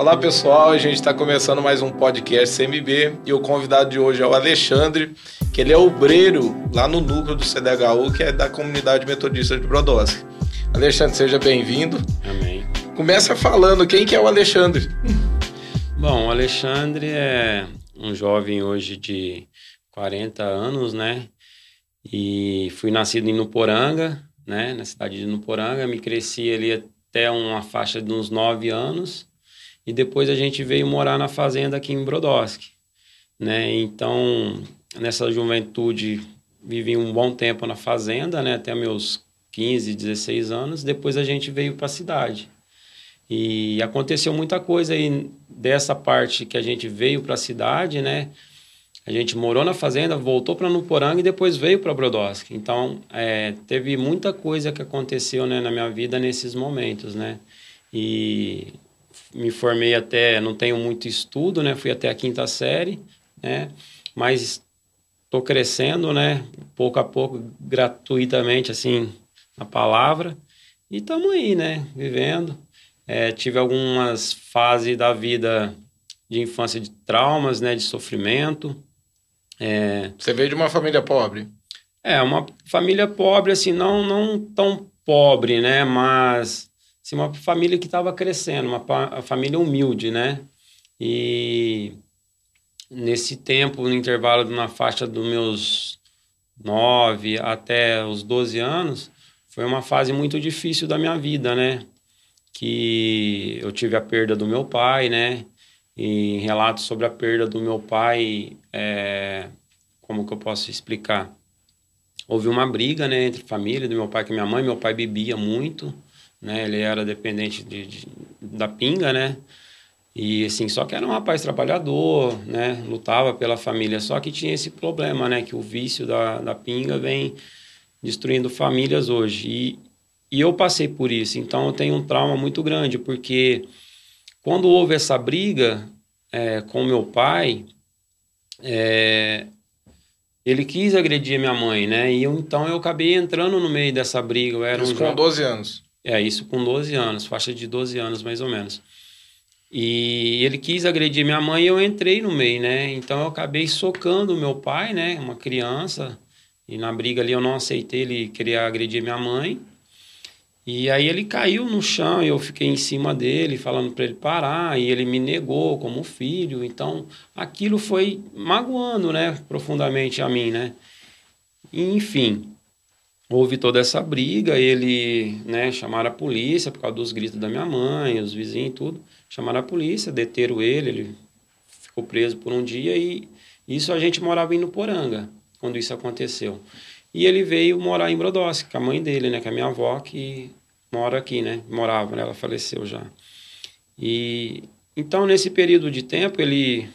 Olá pessoal, a gente está começando mais um podcast CMB e o convidado de hoje é o Alexandre, que ele é obreiro lá no núcleo do CDHU, que é da comunidade metodista de Brodowski. Alexandre, seja bem-vindo. Amém. Começa falando quem que é o Alexandre. Bom, o Alexandre é um jovem hoje de 40 anos, né? E fui nascido em Nuporanga, né? Na cidade de Nuporanga, me cresci ali até uma faixa de uns 9 anos e depois a gente veio morar na fazenda aqui em Brodowski, né? Então, nessa juventude vivi um bom tempo na fazenda, né, até meus 15, 16 anos, depois a gente veio para a cidade. E aconteceu muita coisa aí dessa parte que a gente veio para a cidade, né? A gente morou na fazenda, voltou para Nuporanga e depois veio para Brodowski. Então, é, teve muita coisa que aconteceu né, na minha vida nesses momentos, né? E me formei até, não tenho muito estudo, né? Fui até a quinta série, né? Mas estou crescendo, né? Pouco a pouco, gratuitamente, assim, a palavra. E estamos aí, né? Vivendo. É, tive algumas fases da vida de infância de traumas, né? De sofrimento. É... Você veio de uma família pobre? É, uma família pobre, assim, não, não tão pobre, né? Mas assim, uma família que estava crescendo, uma, família humilde, né? E nesse tempo, no intervalo na faixa dos meus 9 até os 12 anos, foi uma fase muito difícil da minha vida, né? Que eu tive a perda do meu pai, né? E relatos sobre a perda do meu pai, é... como que eu posso explicar? Houve uma briga, né, entre família do meu pai com minha mãe. Meu pai bebia muito, né? Ele era dependente de, de, da pinga, né? E assim, só que era um rapaz trabalhador, né? Lutava pela família, só que tinha esse problema, né? Que o vício da, da pinga vem destruindo famílias hoje. E, e eu passei por isso, então eu tenho um trauma muito grande, porque quando houve essa briga é, com meu pai, é, ele quis agredir minha mãe, né? E eu, então eu acabei entrando no meio dessa briga. Eu era isso um com 12 anos? É, isso com 12 anos, faixa de 12 anos mais ou menos. E ele quis agredir minha mãe e eu entrei no meio, né? Então eu acabei socando meu pai, né? Uma criança. E na briga ali eu não aceitei, ele queria agredir minha mãe. E aí ele caiu no chão e eu fiquei em cima dele, falando para ele parar, e ele me negou como filho. Então aquilo foi magoando, né? Profundamente a mim, né? Enfim, houve toda essa briga, ele, né, chamaram a polícia por causa dos gritos da minha mãe, os vizinhos e tudo, chamaram a polícia, deteram ele, ele ficou preso por um dia e isso a gente morava em Nuporanga, quando isso aconteceu. E ele veio morar em Brodowski, com a mãe dele, né, com a minha avó, que mora aqui, né, morava, né, ela faleceu já. E então, nesse período de tempo, ele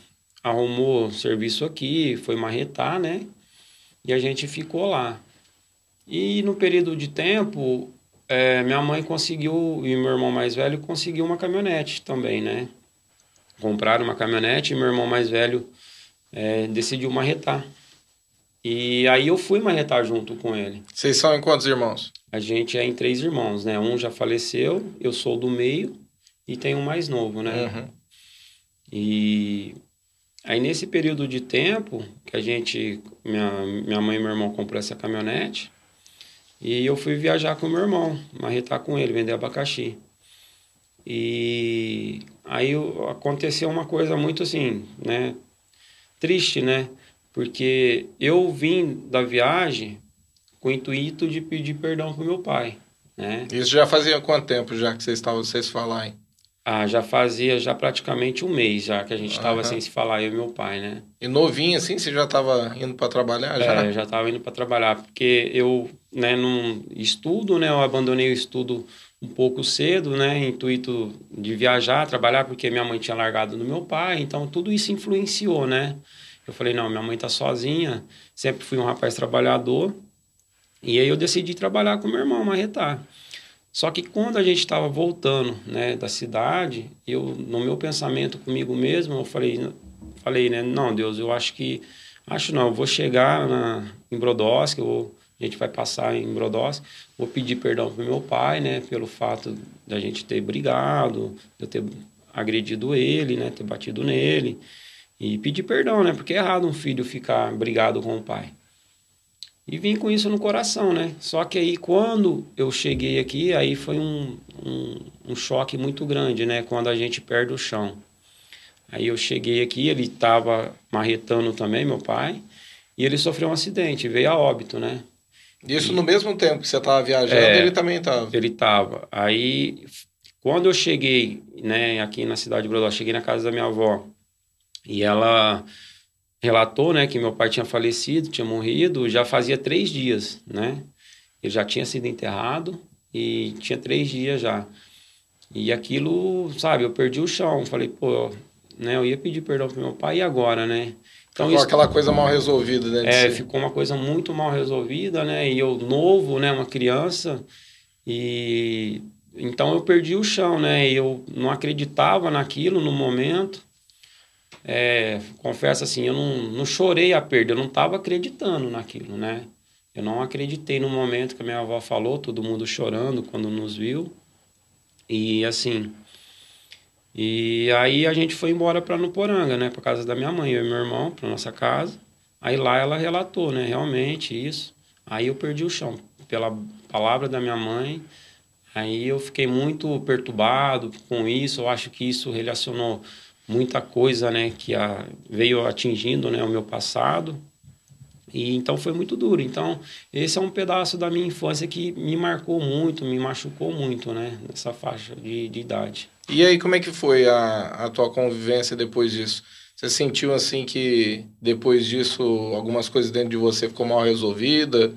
arrumou serviço aqui, foi marretar, né, e a gente ficou lá. E no período de tempo, é, minha mãe conseguiu, e meu irmão mais velho conseguiu uma caminhonete também, né? Compraram uma caminhonete e meu irmão mais velho é, decidiu marretar. E aí eu fui marretar junto com ele. Vocês são em quantos irmãos? A gente é em três irmãos, né? Um já faleceu, eu sou do meio e tem um mais novo, né? Uhum. E aí nesse período de tempo que a gente, minha, minha mãe e meu irmão comprou essa caminhonete, e eu fui viajar com meu irmão, marretar com ele, vender abacaxi. E aí aconteceu uma coisa muito assim, né? Triste, né? Porque eu vim da viagem com o intuito de pedir perdão pro meu pai, né? Isso já fazia quanto tempo já que vocês estavam vocês falarem? Ah, já fazia já praticamente um mês já que a gente estava uhum. sem se falar, eu e meu pai, né? E novinho assim, você já estava indo para trabalhar já? É, já estava indo para trabalhar, porque eu, né, num estudo, né, eu abandonei o estudo um pouco cedo, né, intuito de viajar, trabalhar, porque minha mãe tinha largado do meu pai, então tudo isso influenciou, né? Eu falei, não, minha mãe tá sozinha, sempre fui um rapaz trabalhador, e aí eu decidi trabalhar com meu irmão, marretar. Só que quando a gente estava voltando né, da cidade, eu no meu pensamento comigo mesmo, eu falei, falei, né, não, Deus, eu acho que acho não, eu vou chegar na em Brodowski, eu, a gente vai passar em Brodowski, vou pedir perdão pro meu pai, né, pelo fato da gente ter brigado, eu ter agredido ele, né? Ter batido nele. E pedir perdão, né? Porque é errado um filho ficar brigado com o pai. E vim com isso no coração, né? Só que aí quando eu cheguei aqui, aí foi um, um, um choque muito grande, né? Quando a gente perde o chão. Aí eu cheguei aqui, ele estava marretando também, meu pai, e ele sofreu um acidente, veio a óbito, né? Isso e, no mesmo tempo que você estava viajando, é, ele também estava? Ele estava. Aí, quando eu cheguei, né, aqui na cidade de Brodó, cheguei na casa da minha avó, e ela relatou, né, que meu pai tinha falecido, tinha morrido, já fazia três dias, né? Ele já tinha sido enterrado e tinha três dias já. E aquilo, sabe, eu perdi o chão. Falei, pô, né, eu ia pedir perdão pro meu pai e agora, né? Então, ficou isso, aquela coisa mal resolvida, né? É, ficou uma coisa muito mal resolvida, né? E eu novo, né, uma criança, e então eu perdi o chão, né? Eu não acreditava naquilo no momento. É, confesso assim, eu não, não chorei a perda, eu não estava acreditando naquilo, né? Eu não acreditei no momento que a minha avó falou, todo mundo chorando quando nos viu. E assim, e aí a gente foi embora para Nuporanga, né, para casa da minha mãe, eu e meu irmão, para nossa casa. Aí lá ela relatou, né, realmente isso. Aí eu perdi o chão pela palavra da minha mãe. Aí eu fiquei muito perturbado com isso. Eu acho que isso relacionou muita coisa, né, que a, veio atingindo, né, o meu passado. E então foi muito duro. Então, esse é um pedaço da minha infância que me marcou muito, me machucou muito, né, nessa faixa de, de idade. E aí, como é que foi a, a tua convivência depois disso? Você sentiu assim que depois disso algumas coisas dentro de você ficou mal resolvida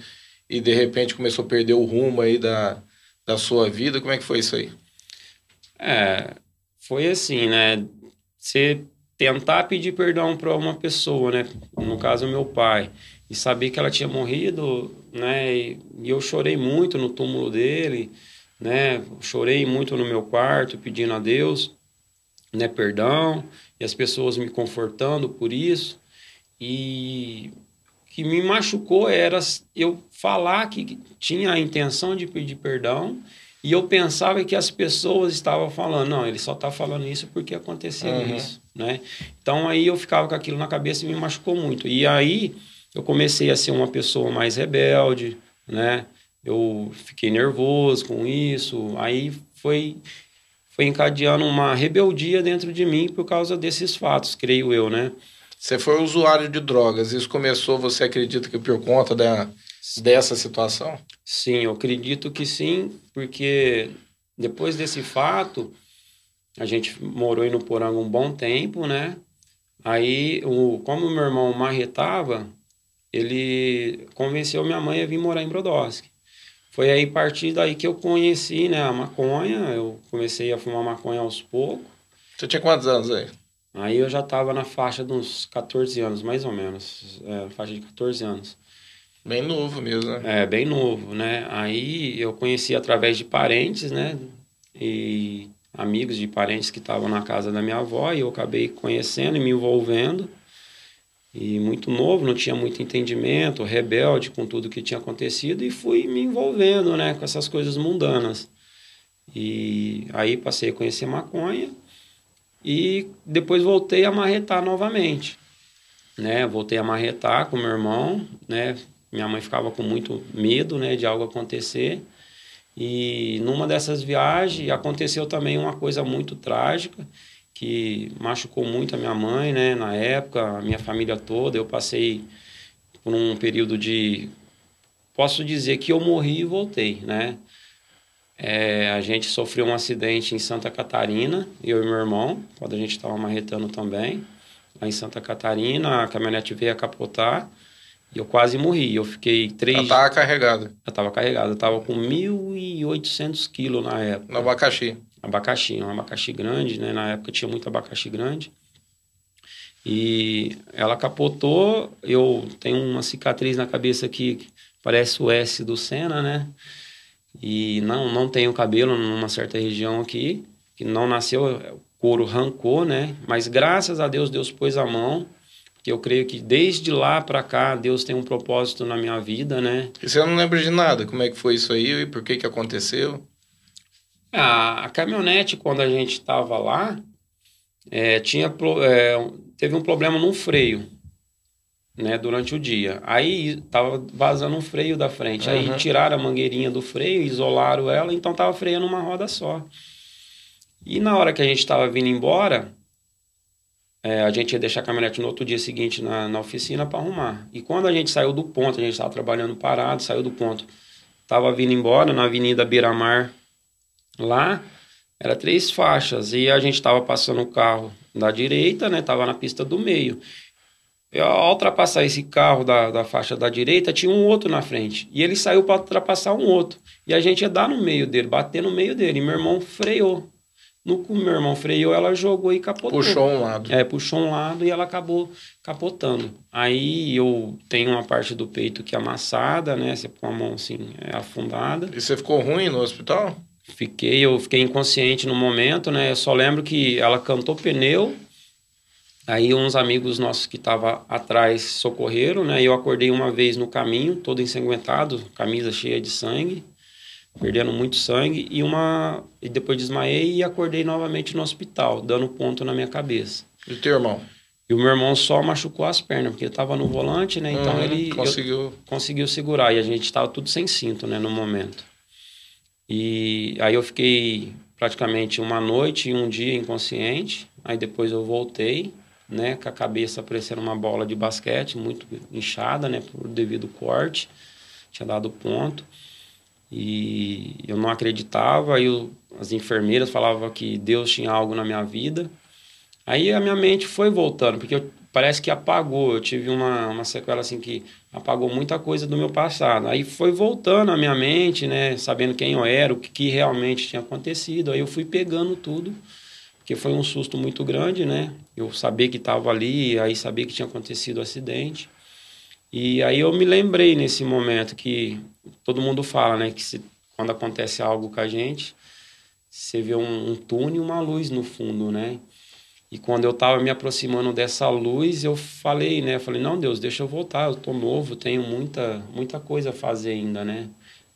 e de repente começou a perder o rumo aí da, da sua vida? Como é que foi isso aí? É, foi assim, né? Você tentar pedir perdão para uma pessoa, né? No caso, meu pai, e saber que ela tinha morrido, né? E, e eu chorei muito no túmulo dele, né? Chorei muito no meu quarto pedindo a Deus, né? Perdão e as pessoas me confortando por isso e o que me machucou era eu falar que tinha a intenção de pedir perdão e eu pensava que as pessoas estavam falando, não, ele só está falando isso porque aconteceu uhum. isso, né? Então aí eu ficava com aquilo na cabeça e me machucou muito. E aí eu comecei a ser uma pessoa mais rebelde, né? Eu fiquei nervoso com isso. Aí foi foi encadeando uma rebeldia dentro de mim por causa desses fatos, creio eu, né? Você foi usuário de drogas. Isso começou, você acredita que por conta da dessa situação? Sim, eu acredito que sim, porque depois desse fato, a gente morou em Nuporanga um bom tempo, né? Aí, o, como meu irmão marretava, ele convenceu minha mãe a vir morar em Brodowski. Foi aí a partir daí que eu conheci né, a maconha, eu comecei a fumar maconha aos poucos. Você tinha quantos anos aí? Aí eu já estava na faixa de uns 14 anos, mais ou menos, é, faixa de 14 anos. Bem novo mesmo, né? É, bem novo, né? Aí eu conheci através de parentes, né? E amigos de parentes que estavam na casa da minha avó e eu acabei conhecendo e me envolvendo. E muito novo, não tinha muito entendimento, rebelde com tudo que tinha acontecido e fui me envolvendo, né, com essas coisas mundanas. E aí passei a conhecer maconha e depois voltei a marretar novamente, né? Voltei a marretar com meu irmão, né? Minha mãe ficava com muito medo, né, de algo acontecer. E numa dessas viagens aconteceu também uma coisa muito trágica que machucou muito a minha mãe, né, na época, a minha família toda. Eu passei por um período de posso dizer que eu morri e voltei, né? É, a gente sofreu um acidente em Santa Catarina, eu e meu irmão, quando a gente estava marretando também, lá em Santa Catarina, a caminhonete veio a capotar e eu quase morri. Eu fiquei três... Ela estava carregada? Ela estava carregada. Eu estava com 1.800 quilos na época. No abacaxi? Abacaxi, um abacaxi grande, né? Na época tinha muito abacaxi grande. E ela capotou. Eu tenho uma cicatriz na cabeça aqui que parece o S do Senna, né? E não, não tenho cabelo numa certa região aqui, que não nasceu, o couro arrancou, né? Mas graças a Deus, Deus pôs a mão que eu creio que desde lá para cá Deus tem um propósito na minha vida, né? E você não lembra de nada? Como é que foi isso aí e por que que aconteceu? A, a caminhonete, quando a gente estava lá, é, tinha, é, teve um problema no freio, né, durante o dia. Aí tava vazando um freio da frente. Uhum. Aí tiraram a mangueirinha do freio, isolaram ela, então tava freando uma roda só. E na hora que a gente estava vindo embora, é, a gente ia deixar a caminhonete no outro dia seguinte na, na oficina para arrumar. E quando a gente saiu do ponto, a gente estava trabalhando parado, saiu do ponto, estava vindo embora na Avenida Beira-Mar, lá, era três faixas, e a gente estava passando o carro da direita, né, tava na pista do meio. Eu, ao ultrapassar esse carro da, da faixa da direita, tinha um outro na frente. E ele saiu para ultrapassar um outro. E a gente ia dar no meio dele, bater no meio dele. E meu irmão freou. No que meu irmão freou, ela jogou e capotou. Puxou um lado. É, puxou um lado e ela acabou capotando. Aí eu tenho uma parte do peito que é amassada, né? Você com a mão assim, é afundada. E você ficou ruim no hospital? Fiquei, eu fiquei inconsciente no momento, né? Eu só lembro que ela cantou pneu. Aí uns amigos nossos que estavam atrás socorreram, né? Eu acordei uma vez no caminho, todo ensanguentado, camisa cheia de sangue perdendo muito sangue e uma e depois desmaiei e acordei novamente no hospital, dando ponto na minha cabeça. E o teu irmão? E o meu irmão só machucou as pernas, porque estava no volante, né? Então uhum, ele conseguiu conseguiu segurar e a gente estava tudo sem cinto, né, no momento. E aí eu fiquei praticamente uma noite e um dia inconsciente. Aí depois eu voltei, né, com a cabeça parecendo uma bola de basquete, muito inchada, né, por devido corte. Tinha dado ponto. E eu não acreditava, aí as enfermeiras falavam que Deus tinha algo na minha vida. Aí a minha mente foi voltando, porque eu, parece que apagou. Eu tive uma, uma sequela assim que apagou muita coisa do meu passado. Aí foi voltando a minha mente, né, sabendo quem eu era, o que, que realmente tinha acontecido. Aí eu fui pegando tudo, porque foi um susto muito grande, né? Eu sabia que estava ali, aí sabia que tinha acontecido o acidente. E aí eu me lembrei nesse momento que todo mundo fala, né, que se, quando acontece algo com a gente, você vê um, um túnel e uma luz no fundo, né? E quando eu estava me aproximando dessa luz, eu falei, né? Eu falei, não, Deus, deixa eu voltar, eu tô novo, tenho muita, muita coisa a fazer ainda, né?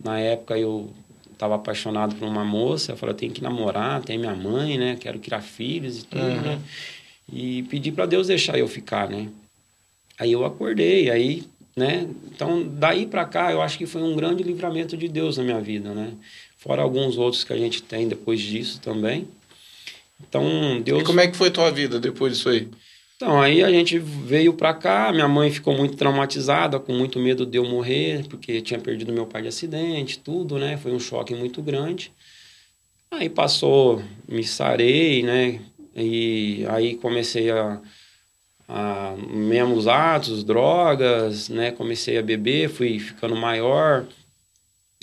Na época eu estava apaixonado por uma moça, eu falei, eu tenho que namorar, tem minha mãe, né? Quero criar filhos e tudo, uhum. né? E pedi para Deus deixar eu ficar, né? Aí eu acordei, aí, né? Então, daí para cá, eu acho que foi um grande livramento de Deus na minha vida, né? Fora alguns outros que a gente tem depois disso também. Então, Deus... E como é que foi tua vida depois disso aí? Então, aí a gente veio para cá, minha mãe ficou muito traumatizada, com muito medo de eu morrer, porque tinha perdido meu pai de acidente, tudo, né? Foi um choque muito grande. Aí passou, me sarei, né? E aí comecei a a mesmos atos, drogas, né? Comecei a beber, fui ficando maior.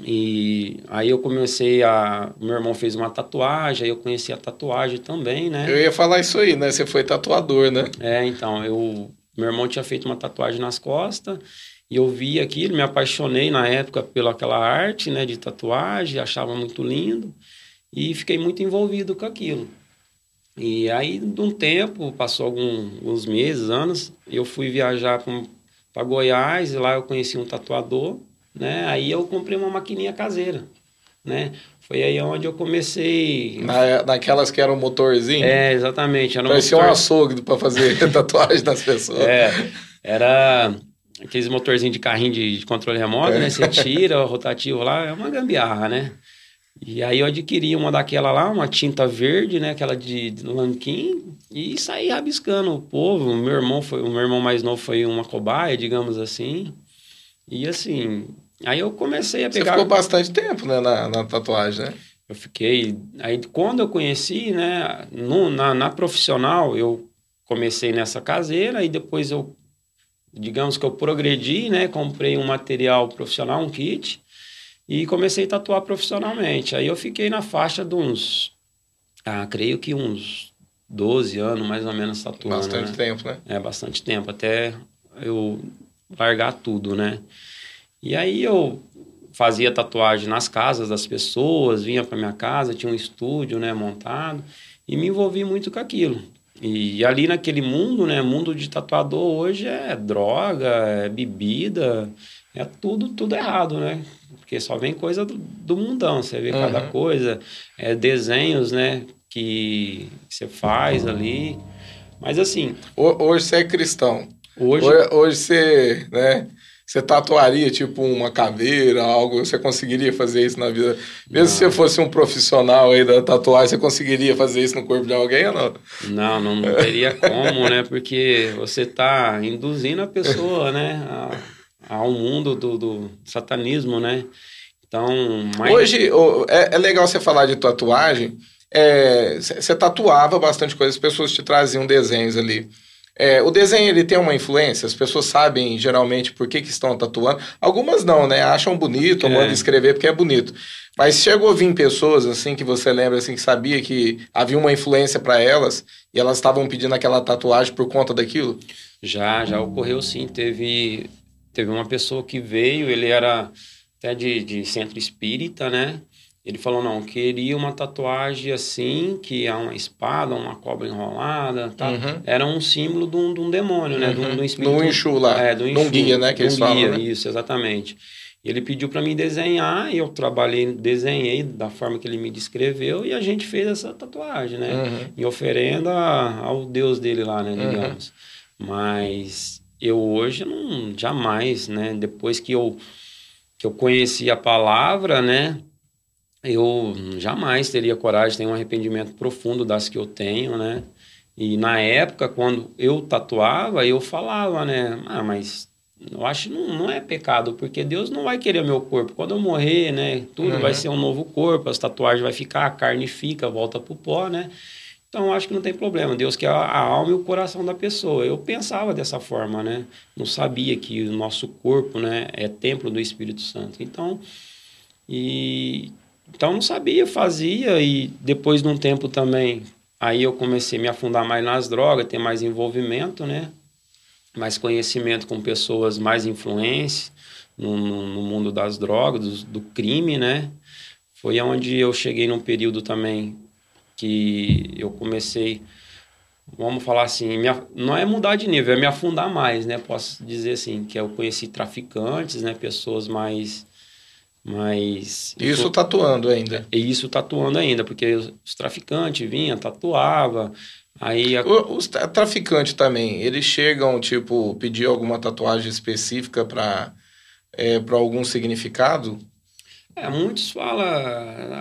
E aí eu comecei a. Meu irmão fez uma tatuagem, aí eu conheci a tatuagem também, né? Eu ia falar isso aí, né? Você foi tatuador, né? É, então, eu. Meu irmão tinha feito uma tatuagem nas costas e eu vi aquilo, me apaixonei na época pela aquela arte, né, de tatuagem, achava muito lindo e fiquei muito envolvido com aquilo. E aí, de um tempo, passou alguns meses, anos, eu fui viajar para Goiás, e lá eu conheci um tatuador, né? Aí eu comprei uma maquininha caseira, né? Foi aí onde eu comecei... Na, naquelas que eram motorzinho? É, exatamente. Era um Parecia motor... um açougue para fazer tatuagem das pessoas. É, era aqueles motorzinhos de carrinho de, de controle remoto, é. né? Você tira o rotativo lá, é uma gambiarra, né? E aí eu adquiri uma daquela lá, uma tinta verde, né? Aquela de, de lanquim, e saí rabiscando o povo. O meu irmão foi, o meu irmão mais novo foi uma cobaia, digamos assim. E assim, aí eu comecei a pegar. Você ficou bastante tempo, né, na, na tatuagem, né? Eu fiquei. Aí quando eu conheci, né, no, na, na profissional, eu comecei nessa caseira e depois eu, digamos que eu progredi, né? Comprei um material profissional, um kit e comecei a tatuar profissionalmente. Aí eu fiquei na faixa de uns, ah, creio que uns 12 anos mais ou menos tatuando. Bastante né? tempo, né? É, bastante tempo, até eu largar tudo, né? E aí eu fazia tatuagem nas casas das pessoas, vinha para minha casa, tinha um estúdio, né, montado, e me envolvi muito com aquilo. E ali naquele mundo, né, mundo de tatuador hoje é droga, é bebida, é tudo, tudo errado, né? Porque só vem coisa do, do mundão, você vê uhum. cada coisa, é, desenhos, né? que você faz ali. Mas assim. Hoje você é cristão. Hoje, hoje, você, né? Você tatuaria, tipo, uma caveira, algo? Você conseguiria fazer isso na vida? Mesmo não. se você fosse um profissional aí da tatuagem, você conseguiria fazer isso no corpo de alguém ou não? Não, não, não teria como, né? Porque você está induzindo a pessoa, né? A, ao mundo do, do satanismo, né? Então. Hoje, é, é legal você falar de tatuagem. Você é, tatuava bastante coisas, as pessoas te traziam desenhos ali. É, o desenho ele tem uma influência, as pessoas sabem geralmente por que, que estão tatuando. Algumas não, né? Acham bonito, é. mandam escrever porque é bonito. Mas chegou a vir pessoas assim que você lembra assim que sabia que havia uma influência para elas e elas estavam pedindo aquela tatuagem por conta daquilo? Já, já ocorreu sim. Teve, teve uma pessoa que veio, ele era até de, de centro espírita, né? Ele falou, não, queria uma tatuagem assim, que é uma espada, uma cobra enrolada, tá? Uhum. Era um símbolo de um, de um demônio, né? Uhum. De, um, de um espírito. Do Inxu lá. É, do Inxu. Um guia, né? Que eles falam, guia, né? isso, exatamente. Ele pediu para mim desenhar, e eu trabalhei, desenhei da forma que ele me descreveu, e a gente fez essa tatuagem, né? Uhum. Em oferenda ao Deus dele lá, né? Uhum. Digamos. Mas eu hoje não, jamais, né? Depois que eu, que eu conheci a palavra, né? eu jamais teria coragem, tenho um arrependimento profundo das que eu tenho, né? E na época, quando eu tatuava, eu falava, né? Ah, mas eu acho que não, não é pecado, porque Deus não vai querer meu corpo. Quando eu morrer, né? Tudo uhum. vai ser um novo corpo, as tatuagens vai ficar, a carne fica, volta pro pó, né? Então, acho que não tem problema. Deus quer a alma e o coração da pessoa. Eu pensava dessa forma, né? Não sabia que o nosso corpo, né, é templo do Espírito Santo. Então, e então não sabia, fazia e depois de um tempo também, aí eu comecei a me afundar mais nas drogas, ter mais envolvimento, né? Mais conhecimento com pessoas mais influentes no, no, no mundo das drogas, do, do, crime, né? Foi onde eu cheguei num período também que eu comecei, vamos falar assim, minha, não é mudar de nível, é me afundar mais, né? Posso dizer assim, que eu conheci traficantes, né? Pessoas mais mas. Isso tatuando ainda. E isso tatuando ainda, porque os traficantes vinham, tatuava. Aí a... Os traficantes também, eles chegam, tipo, pedir alguma tatuagem específica para é, para algum significado? É, muitos falam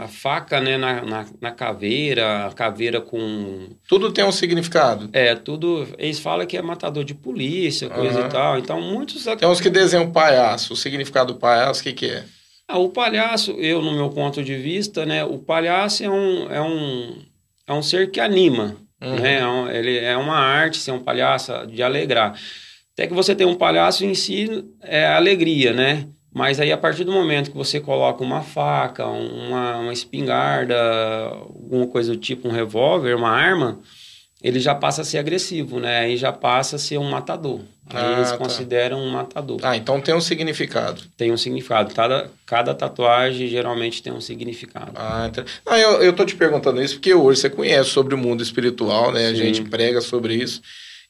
a faca né, na, na, na, caveira, a caveira com. Tudo tem um significado. É, tudo. Eles falam que é matador de polícia, coisa uhum. e tal. Então, muitos. Tem uns que desenham palhaço. O significado do palhaço, o que, que é? Ah, o palhaço, eu, no meu ponto de vista, né, o palhaço é um, é um, é um ser que anima, uhum. né? É ele é uma arte, ser um palhaço de alegrar. Até que você tem um palhaço em si, é alegria, né? Mas aí, a partir do momento que você coloca uma faca, uma, uma espingarda, alguma coisa do tipo, um revólver, uma arma, ele já passa a ser agressivo, né? Aí já passa a ser um matador. Aí ah, eles tá. consideram um matador. Ah, então tem um significado. Tem um significado. Cada, cada tatuagem geralmente tem um significado. Ah, então... ah eu, eu tô te perguntando isso porque hoje você conhece sobre o mundo espiritual, né? Sim. A gente prega sobre isso.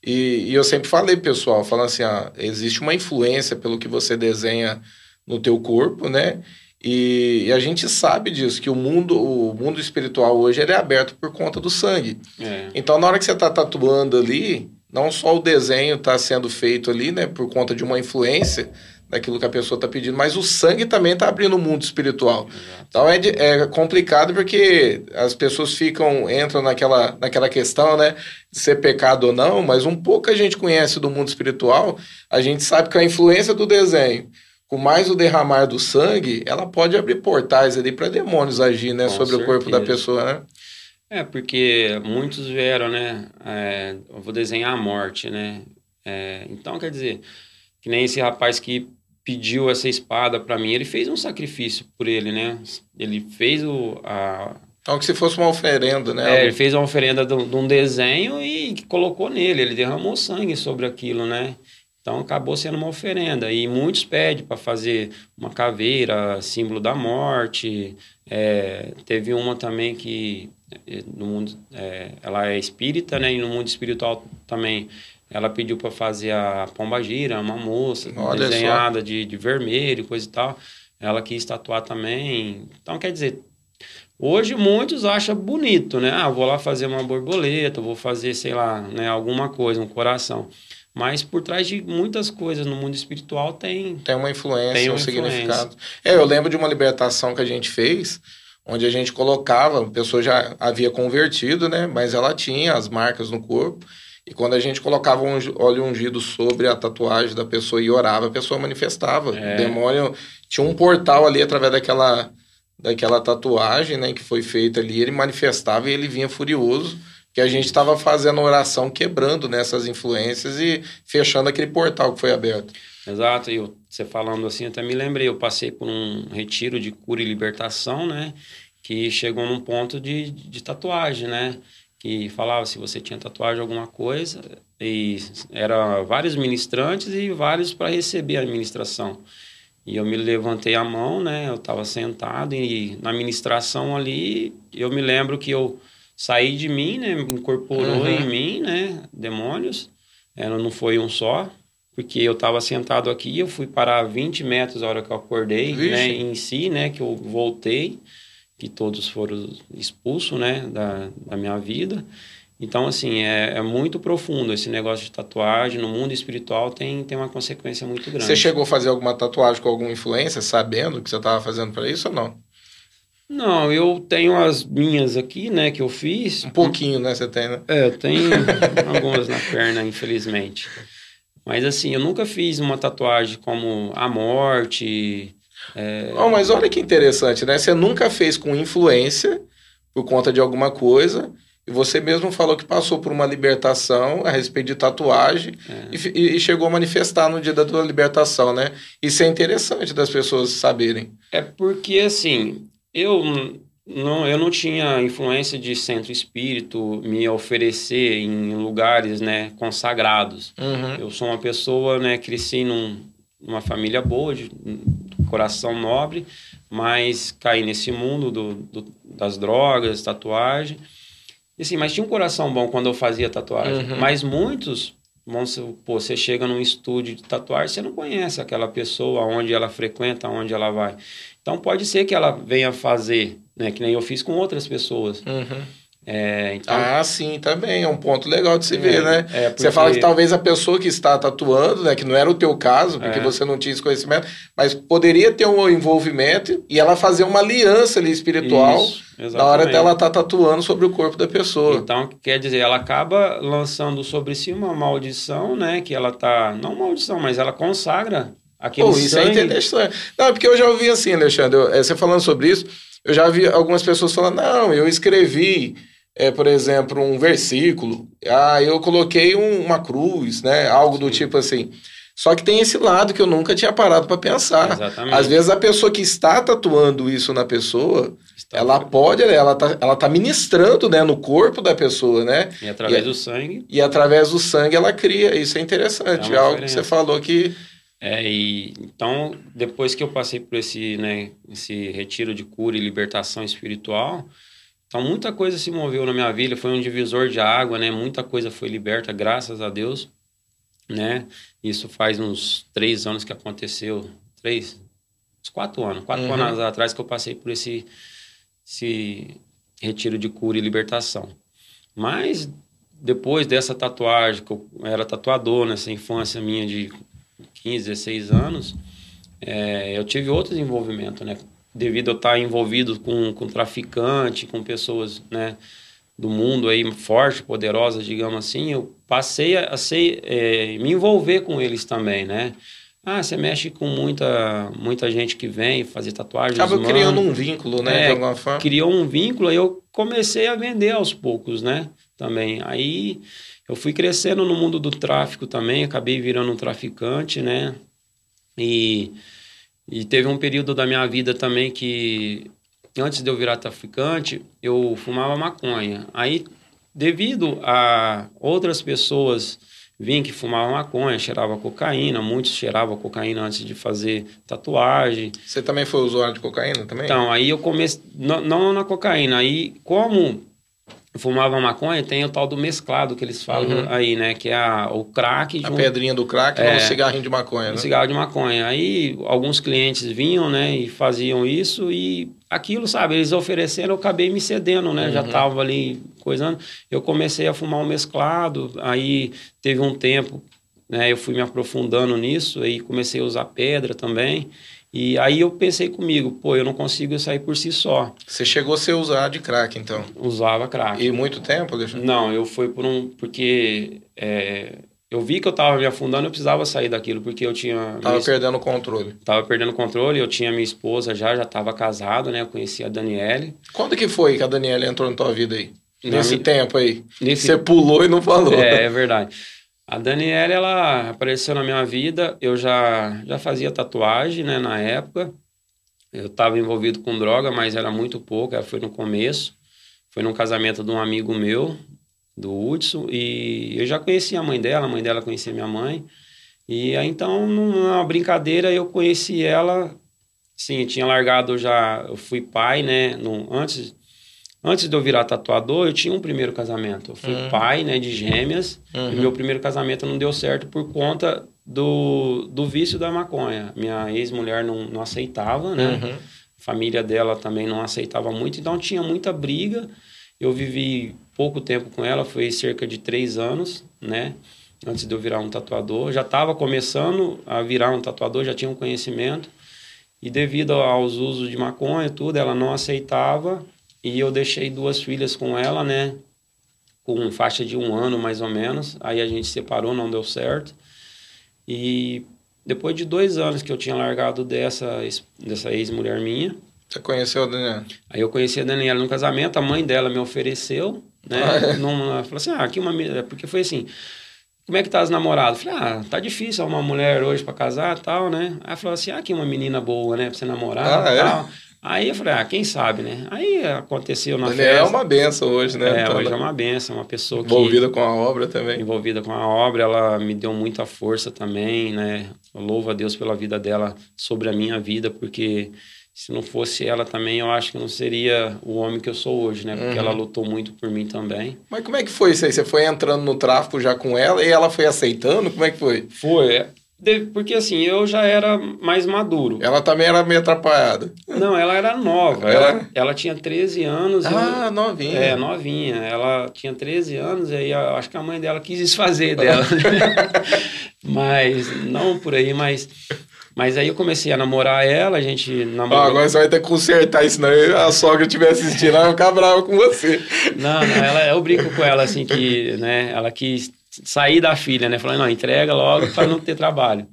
E, e eu sempre falei, pessoal, falando assim, ah, existe uma influência pelo que você desenha no teu corpo, né? E, e, a gente sabe disso, que o mundo, o mundo espiritual hoje ele é aberto por conta do sangue. É. Então, na hora que você está tatuando ali, não só o desenho está sendo feito ali, né, por conta de uma influência daquilo que a pessoa está pedindo, mas o sangue também está abrindo o mundo espiritual. Exato. Então é, de, é complicado porque as pessoas ficam, entram naquela, naquela questão, né, de ser pecado ou não, mas um pouco a gente conhece do mundo espiritual, a gente sabe que a influência do desenho com mais o derramar do sangue, ela pode abrir portais ali para demônios agir, né, com sobre certeza. o corpo da pessoa, né? É, porque muitos vieram, né? É, eu vou desenhar a morte, né? É, então, quer dizer, que nem esse rapaz que pediu essa espada para mim, ele fez um sacrifício por ele, né? Ele fez o. A... Então, que se fosse uma oferenda, né? É, ele fez uma oferenda de um desenho e colocou nele, ele derramou sangue sobre aquilo, né? Então acabou sendo uma oferenda. E muitos pedem para fazer uma caveira, símbolo da morte. É, teve uma também que é, no mundo é, ela é espírita, né? E no mundo espiritual também ela pediu para fazer a pomba gira, uma moça Olha desenhada de, de vermelho, coisa e tal. Ela quis tatuar também. Então quer dizer, Hoje muitos acham bonito, né? Ah, vou lá fazer uma borboleta, vou fazer, sei lá, né, alguma coisa, um coração. Mas por trás de muitas coisas no mundo espiritual tem. Tem uma influência, tem um influência. significado. É, eu lembro de uma libertação que a gente fez, onde a gente colocava, a pessoa já havia convertido, né? Mas ela tinha as marcas no corpo. E quando a gente colocava um óleo ungido sobre a tatuagem da pessoa e orava, a pessoa manifestava. É. O demônio tinha um portal ali através daquela, daquela tatuagem, né, que foi feita ali, ele manifestava e ele vinha furioso que a gente estava fazendo oração quebrando nessas influências e fechando aquele portal que foi aberto. Exato, e você falando assim, até me lembrei, eu passei por um retiro de cura e libertação, né? Que chegou num ponto de, de tatuagem, né? Que falava se você tinha tatuagem alguma coisa, e era vários ministrantes e vários para receber a administração. E eu me levantei a mão, né? Eu estava sentado e na administração ali, eu me lembro que eu saí de mim, né? Incorporou uhum. em mim, né? Demônios. Ela não foi um só, porque eu estava sentado aqui, eu fui parar 20 metros a hora que eu acordei, Vixe. né? Em si, né? Que eu voltei, que todos foram expulsos, né? Da, da minha vida. Então, assim, é, é, muito profundo esse negócio de tatuagem. No mundo espiritual tem, tem uma consequência muito grande. Você chegou a fazer alguma tatuagem com alguma influência, sabendo que você estava fazendo para isso ou não? Não, eu tenho as minhas aqui, né, que eu fiz. Um pouquinho, né, você tem, né? É, eu tenho algumas na perna, infelizmente. Mas assim, eu nunca fiz uma tatuagem como a morte. É... Oh, mas olha que interessante, né? Você nunca fez com influência por conta de alguma coisa. E você mesmo falou que passou por uma libertação a respeito de tatuagem é. e, e, chegou a manifestar no dia da tua libertação, né? Isso é interessante das pessoas saberem. É porque, assim, eu não, eu não tinha influência de centro espírito me oferecer em lugares né, consagrados. Uhum. Eu sou uma pessoa, né, cresci num, numa família boa, de, coração nobre, mas caí nesse mundo do, do, das drogas, tatuagem. E, assim, mas tinha um coração bom quando eu fazia tatuagem. Uhum. Mas muitos, vamos, pô, você chega num estúdio de tatuagem, você não conhece aquela pessoa, onde ela frequenta, onde ela vai. Então pode ser que ela venha fazer, né? Que nem eu fiz com outras pessoas. Uhum. É, então... Ah, sim, também. É um ponto legal de se é, ver, né? É porque... Você fala que talvez a pessoa que está tatuando, né? Que não era o teu caso, porque é. você não tinha esse conhecimento, mas poderia ter um envolvimento e ela fazer uma aliança ali espiritual Isso, na hora dela estar tá tatuando sobre o corpo da pessoa. Então, quer dizer, ela acaba lançando sobre si uma maldição, né? Que ela tá. Não maldição, mas ela consagra Aquele Pô, isso é sangue... é interessante. Não, é porque eu já ouvi assim, Alexandre, eu, você falando sobre isso, eu já vi algumas pessoas falando, não, eu escrevi, é, por exemplo, um versículo, ah, eu coloquei um, uma cruz, né? Algo Sim. do tipo assim. Só que tem esse lado que eu nunca tinha parado para pensar. Exatamente. Às vezes a pessoa que está tatuando isso na pessoa, está ela pode, ela tá, ela tá ministrando, né, no corpo da pessoa, né? E através e, do sangue. E através do sangue ela cria. Isso é interessante. É, é algo diferença. que você falou que é, e, então, depois que eu passei por esse, né, esse retiro de cura e libertação espiritual, então muita coisa se moveu na minha vida, foi um divisor de água, né? Muita coisa foi liberta, graças a Deus, né? Isso faz uns três anos que aconteceu, três, uns quatro anos, quatro uhum. anos atrás que eu passei por esse, esse retiro de cura e libertação. Mas depois dessa tatuagem, que eu era tatuador nessa infância minha de 15, 16 anos, é, eu tive outros envolvimentos, né? Devido a estar envolvido com, com traficante, com pessoas, né? Do mundo aí forte, poderosas, digamos assim, eu passei a, a ser, é, me envolver com eles também, né? Ah, você mexe com muita, muita gente que vem fazer tatuagem. Acaba criando um vínculo, né? É, de alguma forma. Criou um vínculo, aí eu comecei a vender aos poucos, né? Também. Aí eu fui crescendo no mundo do tráfico também, acabei virando um traficante, né? E, e teve um período da minha vida também que, antes de eu virar traficante, eu fumava maconha. Aí, devido a outras pessoas vinham que fumavam maconha, cheirava cocaína, muitos cheiravam cocaína antes de fazer tatuagem. Você também foi usuário de cocaína também? Então, aí eu comecei, não, não na cocaína, aí como fumava maconha, tem o tal do mesclado que eles falam Uhum. aí, né? Que é a, o crack A junto- pedrinha do crack É. no cigarrinho de maconha, um né? cigarro de maconha. Aí alguns clientes vinham, né, e faziam isso e aquilo, sabe, eles ofereceram, eu acabei me cedendo, né? Já Uhum. tava ali coisando. Eu comecei a fumar um mesclado, aí teve um tempo, né, eu fui me aprofundando nisso, aí comecei a usar pedra também. E aí eu pensei comigo, pô, eu não consigo sair por si só. Você chegou a ser usar de crack, então. Usava crack. E muito tempo, Alexandre? Não, eu fui por um. Porque é, eu vi que eu tava me afundando, eu precisava sair daquilo, porque eu tinha. Tava minha- perdendo o controle. Tava perdendo o controle, eu tinha minha esposa já, já tava casado, né? Eu conhecia a Daniele. Quando que foi que a Daniela entrou na tua vida aí? Nesse tempo aí. Nesse... Você pulou e não falou. É, é verdade. A Daniela, ela apareceu na minha vida, eu já, já fazia tatuagem, né, na época. Eu estava envolvido com droga, mas era muito pouco, ela foi no começo. Foi num casamento de um amigo meu, do Hudson, e eu já conhecia a mãe dela, a mãe dela conhecia minha mãe. E aí, então, numa brincadeira, eu conheci ela. Sim, tinha largado já, eu fui pai, né, no, antes Antes de eu virar tatuador, eu tinha um primeiro casamento. Eu fui Uhum. pai, né, de gêmeas. Uhum. E meu primeiro casamento não deu certo por conta do, do vício da maconha. Minha ex-mulher não, não aceitava, né? Uhum. A família dela também não aceitava muito, então tinha muita briga. Eu vivi pouco tempo com ela, foi cerca de três anos, né? Antes de eu virar um tatuador. Já estava começando a virar um tatuador, já tinha um conhecimento. E devido aos usos de maconha e tudo, ela não aceitava. E eu deixei duas filhas com ela, né? Com faixa de um ano mais ou menos. Aí a gente separou, não deu certo. E depois de dois anos que eu tinha largado dessa, dessa ex-mulher minha, Você conheceu a Daniela? aí eu conheci a Daniela no casamento, a mãe dela me ofereceu, né? Ah, é? Num- ela falou assim: ah, aqui uma. menina-" Porque foi assim. Como é que tá os namorados? Eu Falei, ah, tá difícil uma mulher hoje pra casar e tal, né? Aí ela falou assim, ah, aqui uma menina boa, né, pra você namorar Ah, e é? Aí eu falei, ah, quem sabe, né? Aí aconteceu na Daniela é festa. uma benção hoje, né? É, Tá hoje é uma benção, uma pessoa que envolvida com a obra também. envolvida com a obra, ela me deu muita força também, né? Eu louvo a Deus pela vida dela sobre a minha vida, porque se não fosse ela também, eu acho que não seria o homem que eu sou hoje, né? Porque Uhum. ela lutou muito por mim também. Mas como é que foi isso aí? Você foi entrando no tráfico já com ela e ela foi aceitando? Como é que foi? Foi, é, porque assim, eu já era mais maduro. Ela também era meio atrapalhada. Não, ela era nova, É? ela, ela tinha 13 anos. eu- Ah, novinha. É, novinha. Ela tinha 13 anos e aí eu acho que a mãe dela quis desfazer dela. mas, não por aí, mas... Mas aí eu comecei a namorar ela, a gente namorou... agora você vai ter que consertar isso, senão a sogra estiver assistindo, ela vai ficar brava com você. Não, não, ela, eu brinco com ela assim que, né, ela quis sair da filha, né, falando, não, entrega logo para não ter trabalho.